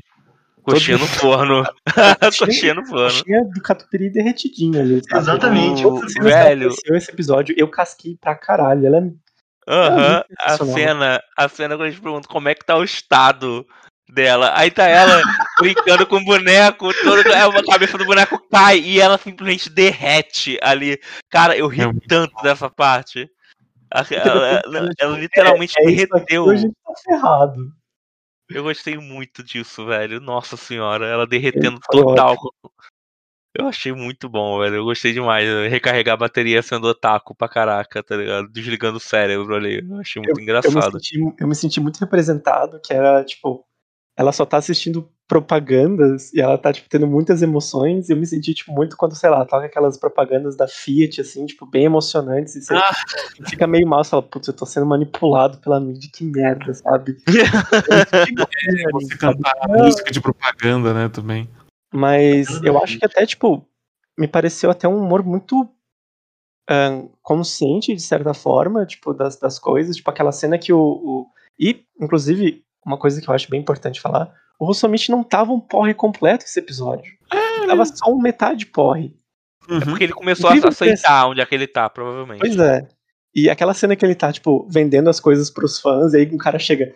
Speaker 1: coxinha no forno. coxinha no forno.
Speaker 2: Coxinha do catupiry derretidinho ali. sabe?
Speaker 3: Exatamente.
Speaker 1: O-
Speaker 2: Você
Speaker 1: velho,
Speaker 2: esse episódio, eu casquei pra caralho. Ela é
Speaker 1: Aham,
Speaker 2: muito
Speaker 1: a cena, a cena quando a gente pergunta como é que tá o estado dela. Aí tá ela brincando com o boneco, todo, é, a cabeça do boneco cai e ela simplesmente derrete ali. Cara, eu ri
Speaker 4: É
Speaker 1: tanto dessa parte. Ela, ela- ela literalmente
Speaker 2: é aqui,
Speaker 1: derreteu.
Speaker 2: hoje tá ferrado.
Speaker 1: Eu gostei muito disso, velho. Nossa senhora, ela derretendo total. Eu achei muito bom, velho. Eu gostei demais. Recarregar a bateria sendo otaku pra caraca, tá ligado? Desligando o cérebro ali. Eu achei muito
Speaker 2: Eu me,
Speaker 1: engraçado.
Speaker 2: senti, eu me senti muito representado, que era, tipo, ela só tá assistindo propagandas e ela tá, tipo, tendo muitas emoções. E eu me senti, tipo, muito quando, sei lá, toca aquelas propagandas da Fiat, assim, tipo, bem emocionantes. E você
Speaker 1: Ah.
Speaker 2: fica meio mal, você fala, putz, eu tô sendo manipulado pela mídia, que merda, sabe? Ali,
Speaker 4: Você cantar a música de propaganda, né, também.
Speaker 2: Mas eu acho que até, tipo, me pareceu até um humor muito ahn, consciente, de certa forma, tipo, das, das coisas. Tipo, aquela cena que o, o- E, inclusive, uma coisa que eu acho bem importante falar, o Rossomich não tava um porre completo esse episódio. Ele tava só um metade porre.
Speaker 1: É porque ele começou a
Speaker 2: Incrível que
Speaker 1: aceitar onde é que ele tá, provavelmente.
Speaker 2: Pois é. E aquela cena que ele tá, tipo, vendendo as coisas pros fãs, e aí um cara chega.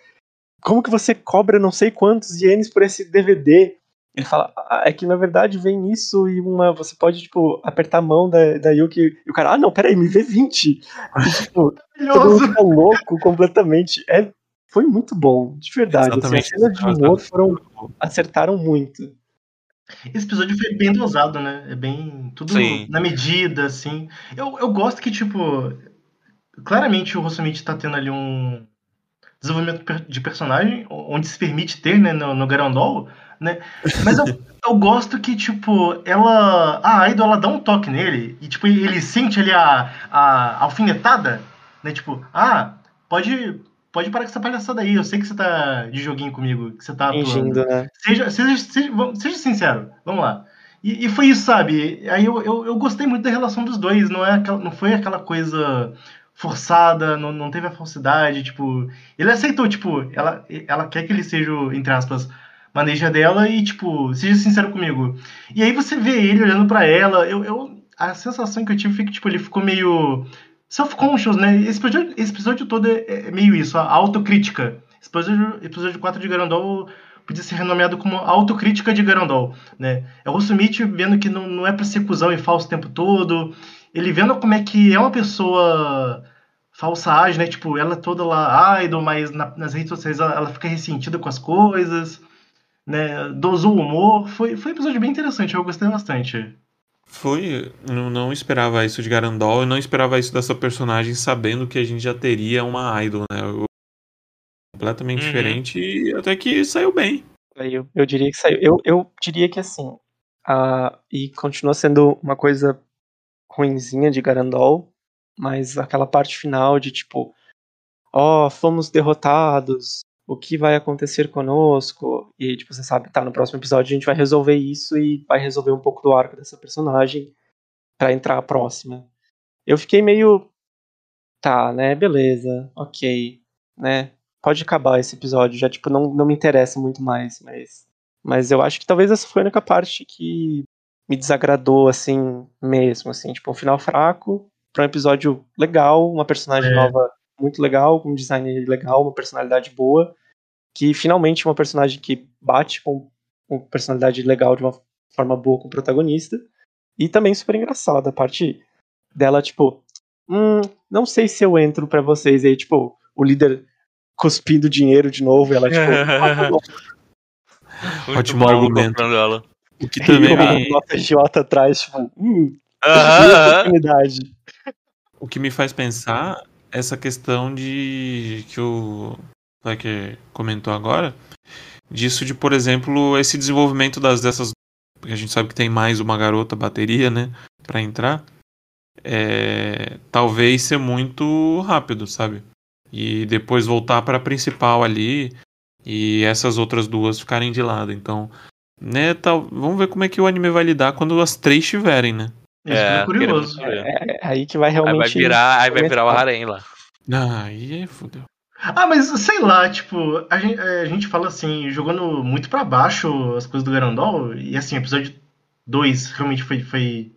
Speaker 2: Como que você cobra não sei quantos ienes por esse DVD? Ele fala, ah, é que na verdade vem isso e uma. Você pode, tipo, apertar a mão da, da Yuki. E o cara, ah, não, peraí, me vê 20. E, tipo, todo mundo fica louco completamente. É, foi muito bom, de verdade. Assim,
Speaker 4: Exatamente.
Speaker 2: as cenas de humor foram, acertaram muito.
Speaker 3: Esse episódio foi bem dosado, né? É bem. Tudo
Speaker 1: Sim.
Speaker 3: na medida, assim. Eu, eu gosto que, tipo. Claramente o Rossomich tá tendo ali um desenvolvimento de personagem, onde se permite ter, né, no, no Garandol, né? Mas eu, eu gosto que, tipo, ela. A Idol, ela dá um toque nele e, tipo, ele sente ali a, a alfinetada, né? Tipo, ah, pode. Pode parar com essa palhaçada aí. Eu sei que você tá de joguinho comigo, que você tá atuando.
Speaker 2: Fingindo, né?
Speaker 3: Seja, seja, seja, seja sincero, vamos lá. E, e foi isso, sabe? Aí eu, eu, eu gostei muito da relação dos dois, não, é aquela, não foi aquela coisa forçada, não, não teve a falsidade, tipo. Ele aceitou, tipo, ela, ela quer que ele seja, entre aspas, maneja dela e, tipo, seja sincero comigo. E aí você vê ele olhando pra ela, eu, eu, a sensação que eu tive foi que, tipo, ele ficou meio self-conscious, né? Esse episódio, esse episódio todo é, é meio isso, a autocrítica. Esse episódio, episódio 4 de Garandol podia ser renomeado como autocrítica de Garandol, né? É o Rossumite vendo que não, não é pra ser cuzão e falso o tempo todo, ele vendo como é que é uma pessoa falsa age, né? Tipo, ela toda lá idol, mas na- nas redes sociais ela, ela fica ressentida com as coisas, né? Dosou o humor. Foi, foi um episódio bem interessante, eu gostei bastante.
Speaker 4: Foi. Não, não esperava isso de Garandol e não esperava isso dessa personagem sabendo que a gente já teria uma idol, né? Eu- completamente
Speaker 1: Uhum.
Speaker 4: diferente e até que saiu bem.
Speaker 2: Aí Eu, eu diria que saiu. Eu, eu diria que assim. a- e continua sendo uma coisa ruinzinha de Garandol, mas aquela parte final de tipo, ó, fomos derrotados, o que vai acontecer conosco? E tipo, você sabe, tá, no próximo episódio a gente vai resolver isso e vai resolver um pouco do arco dessa personagem pra entrar a próxima. Eu fiquei meio. Tá, né, beleza, ok, né? Pode acabar esse episódio, já tipo, não, não me interessa muito mais, mas. Mas eu acho que talvez essa foi a única parte que me desagradou, assim, mesmo, assim, tipo, um final fraco, pra um episódio legal, uma personagem
Speaker 3: É.
Speaker 2: nova muito legal, com um design legal, uma personalidade boa, que finalmente uma personagem que bate com uma personalidade legal de uma forma boa com o protagonista, e também super engraçada, a parte dela, tipo, hum, não sei se eu entro pra vocês, e aí, tipo, o líder cuspindo dinheiro de novo. E ela, tipo,
Speaker 1: Muito
Speaker 4: Ótimo
Speaker 1: bom
Speaker 4: argumento.
Speaker 1: ela.
Speaker 4: O que também me,
Speaker 2: o nota idiota atrás, tipo, hum,
Speaker 1: Aham,
Speaker 2: oportunidade.
Speaker 4: o que me faz pensar essa questão de que o Flecker comentou agora, disso de, por exemplo, esse desenvolvimento das dessas, porque a gente sabe que tem mais uma garota bateria, né, Pra entrar, é, talvez ser muito rápido, sabe? E depois voltar pra principal ali e essas outras duas ficarem de lado. Então, né, tal, vamos ver como é que o anime vai lidar quando as três estiverem, né?
Speaker 3: Isso
Speaker 1: É,
Speaker 3: é curioso.
Speaker 1: queremos ver.
Speaker 2: É aí que vai
Speaker 1: Aí
Speaker 2: realmente.
Speaker 1: vai virar, aí vai virar o harém lá.
Speaker 4: Ah, aí é fudeu.
Speaker 3: Ah, mas sei lá, tipo, a gente, a gente fala assim, jogando muito pra baixo as coisas do Garandol, e assim, o episódio 2 realmente foi, foi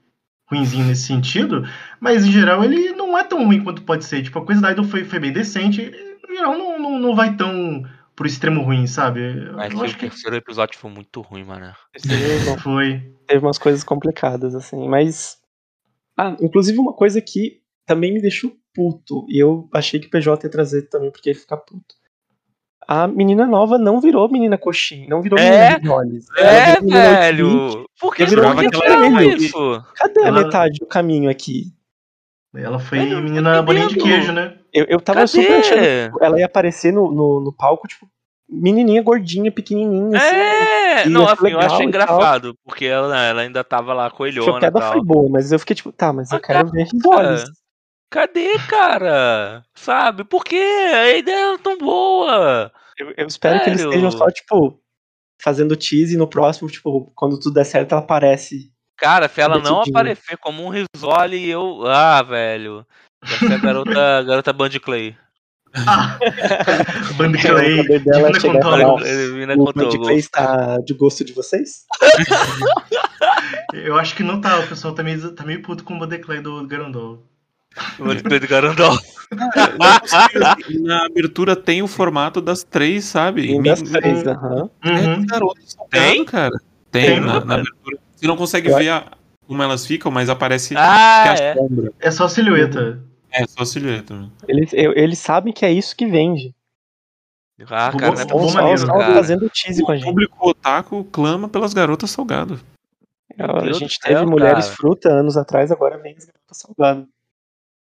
Speaker 3: ruimzinho nesse sentido, mas em geral ele não é tão ruim quanto pode ser. Tipo, a coisa da Idol foi, foi bem decente, e, no geral não, não, não vai tão pro extremo ruim, sabe? Eu
Speaker 1: Mas
Speaker 3: acho
Speaker 1: o
Speaker 3: que
Speaker 1: terceiro episódio foi muito ruim, mano.
Speaker 2: Teve
Speaker 3: foi.
Speaker 2: teve umas coisas complicadas, assim, mas. Ah, inclusive uma coisa que também me deixou puto, e eu achei que o PJ ia trazer também porque ia ficar puto. A menina nova não virou menina coxinha, não virou
Speaker 1: É?
Speaker 2: menina Jones.
Speaker 1: É,
Speaker 2: virou
Speaker 1: velho! Por que
Speaker 2: Eu
Speaker 1: não
Speaker 2: que ela era
Speaker 1: isso?
Speaker 2: Cadê a
Speaker 3: Ela-
Speaker 2: metade do caminho aqui?
Speaker 3: Ela foi
Speaker 1: tô
Speaker 3: menina bolinha de queijo, né?
Speaker 2: Eu, eu tava
Speaker 1: Cadê?
Speaker 2: super achando ela ia aparecer no, no, no palco, tipo, menininha, gordinha, pequenininha, assim.
Speaker 1: É,
Speaker 2: E
Speaker 1: não, assim, eu achei engraçado, porque ela, ela ainda tava lá
Speaker 2: a
Speaker 1: coelhona e tal.
Speaker 2: foi boa, mas eu fiquei tipo, tá, mas eu quero ver risoles.
Speaker 1: Cadê, cara? Sabe? Por quê? A ideia era tão boa.
Speaker 2: Eu, eu espero que eles
Speaker 1: Sério?
Speaker 2: estejam só, tipo, fazendo tease e no próximo, tipo, quando tudo der certo, ela aparece.
Speaker 1: Cara, se ela não aparecer como um risole, eu. Ah, velho. Vai ser a garota, garota Band Clay.
Speaker 3: Ah! Band
Speaker 2: O
Speaker 3: Clay,
Speaker 2: poder dela
Speaker 3: Divina
Speaker 2: O. Band Play está de gosto de vocês?
Speaker 3: Eu acho que não tá, o pessoal tá meio, tá meio puto com o Band Clay do Garandol.
Speaker 1: Band Clay do Garandol.
Speaker 4: Na abertura tem o formato das três, sabe?
Speaker 2: Das três, aham.
Speaker 4: É,
Speaker 3: Uhum.
Speaker 4: garoto salgado,
Speaker 1: Tem?
Speaker 4: cara. Tem,
Speaker 3: Tem,
Speaker 4: na,
Speaker 3: mano.
Speaker 4: na abertura. Você não consegue
Speaker 2: Eu
Speaker 4: ver a- como elas ficam, mas aparece
Speaker 1: Ah,
Speaker 4: que a
Speaker 1: é.
Speaker 4: sombra.
Speaker 3: É só silhueta.
Speaker 4: É, só a silhueta. mano.
Speaker 2: Eles, eu- eles sabem que é isso que vende.
Speaker 1: Ah,
Speaker 3: Bom-
Speaker 1: cara, não é
Speaker 3: bom
Speaker 2: só,
Speaker 3: maneiro,
Speaker 1: cara.
Speaker 2: fazendo tease com a
Speaker 4: O
Speaker 2: gente.
Speaker 4: público otaku clama pelas garotas salgado.
Speaker 2: A
Speaker 1: Deus
Speaker 2: gente teve
Speaker 1: céu,
Speaker 2: mulheres
Speaker 1: cara.
Speaker 2: fruta anos atrás, agora vem as garotas salgadas.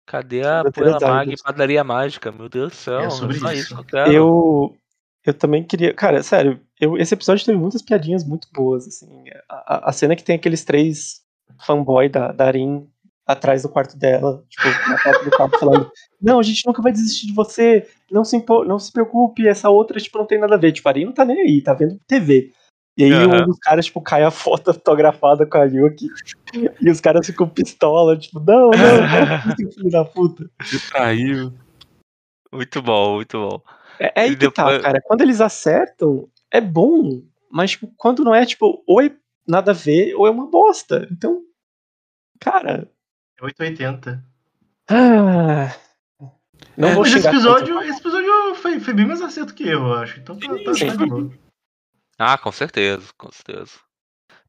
Speaker 1: Cadê a
Speaker 2: Sobre as
Speaker 1: Mag e Padaria Mágica? Meu Deus do céu.
Speaker 3: É sobre
Speaker 1: só
Speaker 3: isso.
Speaker 1: quero.
Speaker 2: Eu, eu também queria. Cara, sério, eu, esse episódio teve muitas piadinhas muito boas. Assim. A, a- cena que tem aqueles três fanboy da, da Arin atrás do quarto dela, tipo, na porta do quarto, falando: Não, a gente nunca vai desistir de você, não se, não se preocupe, essa outra, tipo, não tem nada a ver. Tipo, a Arin não tá nem aí, tá vendo TV. E aí
Speaker 1: Aham.
Speaker 2: um dos caras, tipo, cai a foto autografada com a Yuki. E os caras ficam pistola, tipo, não, não, não, filho da puta.
Speaker 4: Traiu.
Speaker 1: Muito bom, muito bom.
Speaker 2: É, é aí que tá, cara. Quando eles acertam, é bom. Mas, tipo, quando não é, tipo, ou é nada a ver, ou é uma bosta. Então, cara.
Speaker 3: É 880.
Speaker 2: ah, não
Speaker 4: É,
Speaker 2: vou
Speaker 3: Mas esse episódio,
Speaker 2: tanto.
Speaker 3: esse episódio foi, foi bem mais acerto que eu, acho. Então tá, tá,
Speaker 2: Sim.
Speaker 3: tá.
Speaker 1: Ah, com certeza, com certeza.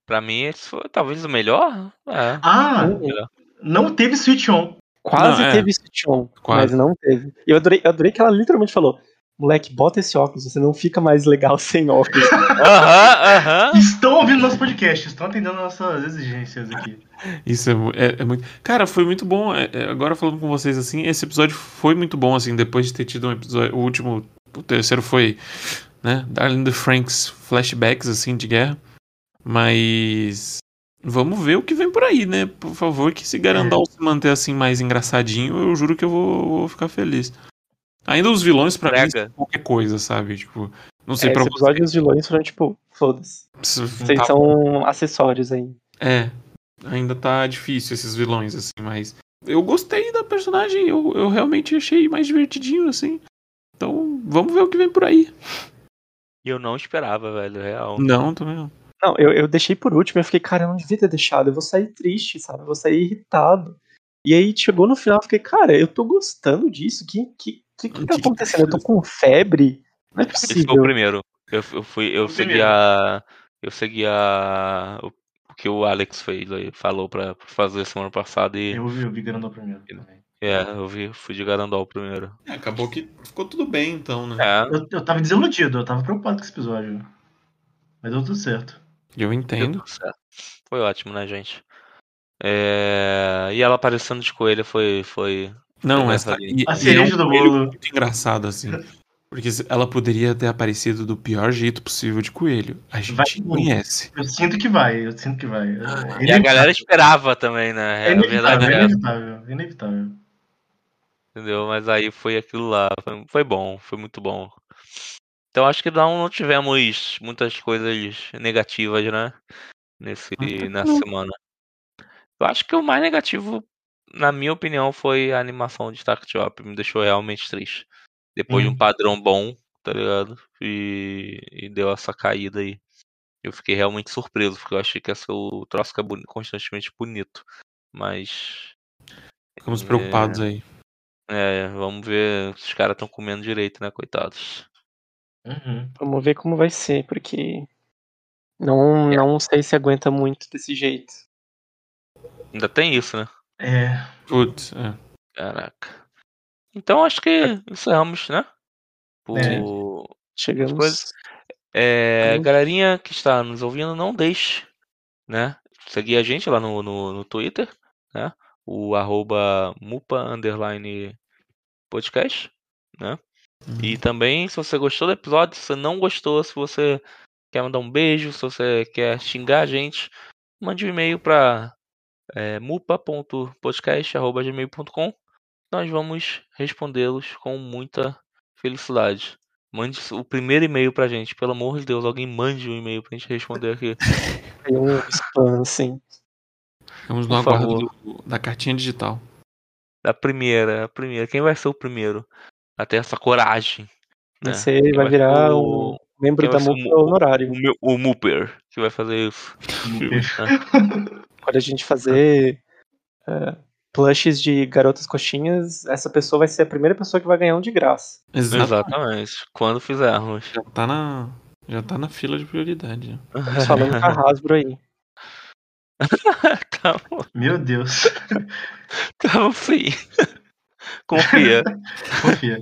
Speaker 1: Pra mim, esse foi talvez o melhor. É.
Speaker 3: Ah,
Speaker 1: melhor.
Speaker 3: não teve switch on.
Speaker 2: Quase
Speaker 4: Não, é.
Speaker 2: teve switch on,
Speaker 4: Quase.
Speaker 2: mas não teve. E eu adorei, eu adorei que ela literalmente falou: moleque, bota esse óculos, você não fica mais legal sem óculos.
Speaker 1: Aham, aham.
Speaker 3: Estão ouvindo nosso podcast, estão atendendo nossas exigências aqui.
Speaker 4: Isso é, é- é muito. Cara, foi muito bom. é- é, agora falando com vocês assim, esse episódio foi muito bom, assim, depois de ter tido um episódio. O último. O terceiro foi. Né? Darling the Franks flashbacks, assim, de guerra. Mas. Vamos ver o que vem por aí, né? Por favor, que se Garandal se manter assim mais engraçadinho, eu juro que eu vou, vou ficar feliz. Ainda os vilões, pra mim,
Speaker 1: Prega.
Speaker 4: são qualquer coisa, sabe? Tipo, não sei
Speaker 2: É,
Speaker 4: pra
Speaker 2: esse episódio os vilões foram tipo, foda-se.
Speaker 4: vocês.
Speaker 2: Vocês
Speaker 4: Tá-
Speaker 2: são acessórios aí.
Speaker 4: É, ainda tá difícil esses vilões, assim, mas. Eu gostei da personagem, eu, eu realmente achei mais divertidinho, assim. Então, vamos ver o que vem por aí.
Speaker 1: E eu não esperava, velho, real.
Speaker 4: Não, também não.
Speaker 2: Não, eu, eu deixei por último, eu fiquei, cara, eu não devia ter deixado, eu vou sair triste, sabe? Eu vou sair irritado. E aí chegou no final, eu fiquei, cara, eu tô gostando disso, que que, que, que tá acontecendo? Eu tô com febre? Não é
Speaker 1: Esse foi o
Speaker 2: possível.
Speaker 1: primeiro. Eu, eu fui, eu
Speaker 3: O
Speaker 1: segui
Speaker 3: primeiro.
Speaker 1: a. Eu segui a. O, o que o Alex fez aí, falou pra, pra fazer semana passada e.
Speaker 3: Eu vi, eu vi Garandol primeiro também.
Speaker 1: É, eu vi, fui de Garandol primeiro.
Speaker 4: É, acabou que ficou tudo bem, então, né?
Speaker 1: É,
Speaker 3: Eu, eu tava desiludido, eu tava preocupado com esse episódio. Mas deu tudo certo.
Speaker 4: Eu
Speaker 1: deu
Speaker 4: entendo.
Speaker 1: tudo certo. Foi ótimo, né, gente? É, E ela aparecendo de coelho foi. foi...
Speaker 4: Não, essa e,
Speaker 3: A
Speaker 4: é
Speaker 3: cereja
Speaker 4: um
Speaker 3: do bolo.
Speaker 4: muito engraçado, assim. Porque ela poderia ter aparecido do pior jeito possível de coelho. A gente
Speaker 3: Vai-
Speaker 4: conhece.
Speaker 3: Eu sinto que vai, eu sinto que vai. É
Speaker 1: E a galera esperava também, né?
Speaker 3: É
Speaker 1: É,
Speaker 3: inevitável,
Speaker 1: é
Speaker 3: é inevitável, é inevitável.
Speaker 1: entendeu? Mas aí foi aquilo lá. Foi, foi bom, foi muito bom. Então acho que não, não tivemos muitas coisas negativas, né? Nesse,
Speaker 4: Até
Speaker 1: nessa
Speaker 4: não.
Speaker 1: semana. Eu acho que o mais negativo, na minha opinião, foi a animação de Stark Chop. Me deixou realmente triste. Depois de um
Speaker 3: Sim.
Speaker 1: padrão bom, tá ligado? E, e deu essa caída aí. Eu fiquei realmente surpreso, porque eu achei que ia ser o troço que é boni- constantemente bonito. Mas.
Speaker 4: Ficamos preocupados aí.
Speaker 1: É, vamos ver se os caras estão comendo direito, né, coitados.
Speaker 3: Uhum.
Speaker 2: Vamos ver como vai ser, porque não, não sei se aguenta muito desse jeito.
Speaker 1: Ainda tem isso, né?
Speaker 3: É,
Speaker 4: Putz, é.
Speaker 1: Caraca. Então acho que encerramos, né? Por...
Speaker 3: É.
Speaker 2: Chegamos.
Speaker 1: É, galerinha que está nos ouvindo, não deixe, né? Seguir a gente lá no, no, no Twitter, né? O arroba mupa underline podcast, né? E também, se você gostou do episódio, se você não gostou, se você quer mandar um beijo, se você quer xingar a gente, mande um e-mail para é, mupa.podcast.gmail.com Nós vamos respondê-los com muita felicidade. Mande o primeiro e-mail pra gente, pelo amor de Deus, alguém mande um e-mail pra gente responder aqui.
Speaker 2: Tem um spam, assim.
Speaker 4: Ficamos no
Speaker 1: Por
Speaker 4: aguardo da cartinha digital.
Speaker 1: Da primeira, a primeira. Quem vai ser o primeiro a ter essa coragem? Né?
Speaker 2: Você
Speaker 1: Quem
Speaker 2: vai
Speaker 1: ser
Speaker 2: virar
Speaker 1: o-
Speaker 2: um membro da
Speaker 1: vai o
Speaker 2: MUPA
Speaker 1: mu-
Speaker 2: honorário.
Speaker 1: O, meu, o Mooper que vai fazer isso.
Speaker 2: Quando a gente fazer é, plushes de garotas coxinhas, essa pessoa vai ser a primeira pessoa que vai ganhar um de graça.
Speaker 4: Exato.
Speaker 1: Exatamente. Quando fizermos.
Speaker 4: Já tá na, já tá na fila de prioridade.
Speaker 2: Estamos falando com a Hasbro aí.
Speaker 1: tá,
Speaker 3: meu Deus.
Speaker 1: tá sim. Confia.
Speaker 3: Confia.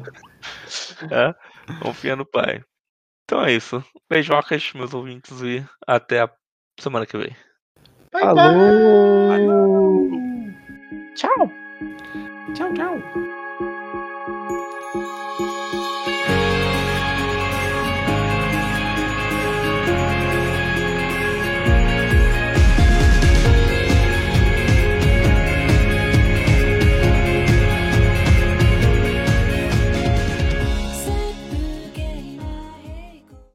Speaker 1: Confia no pai. Então é isso. Beijocas, meus ouvintes, e até a semana que vem.
Speaker 3: Bye, bye.
Speaker 2: Alô! Tchau!
Speaker 4: Tchau, tchau.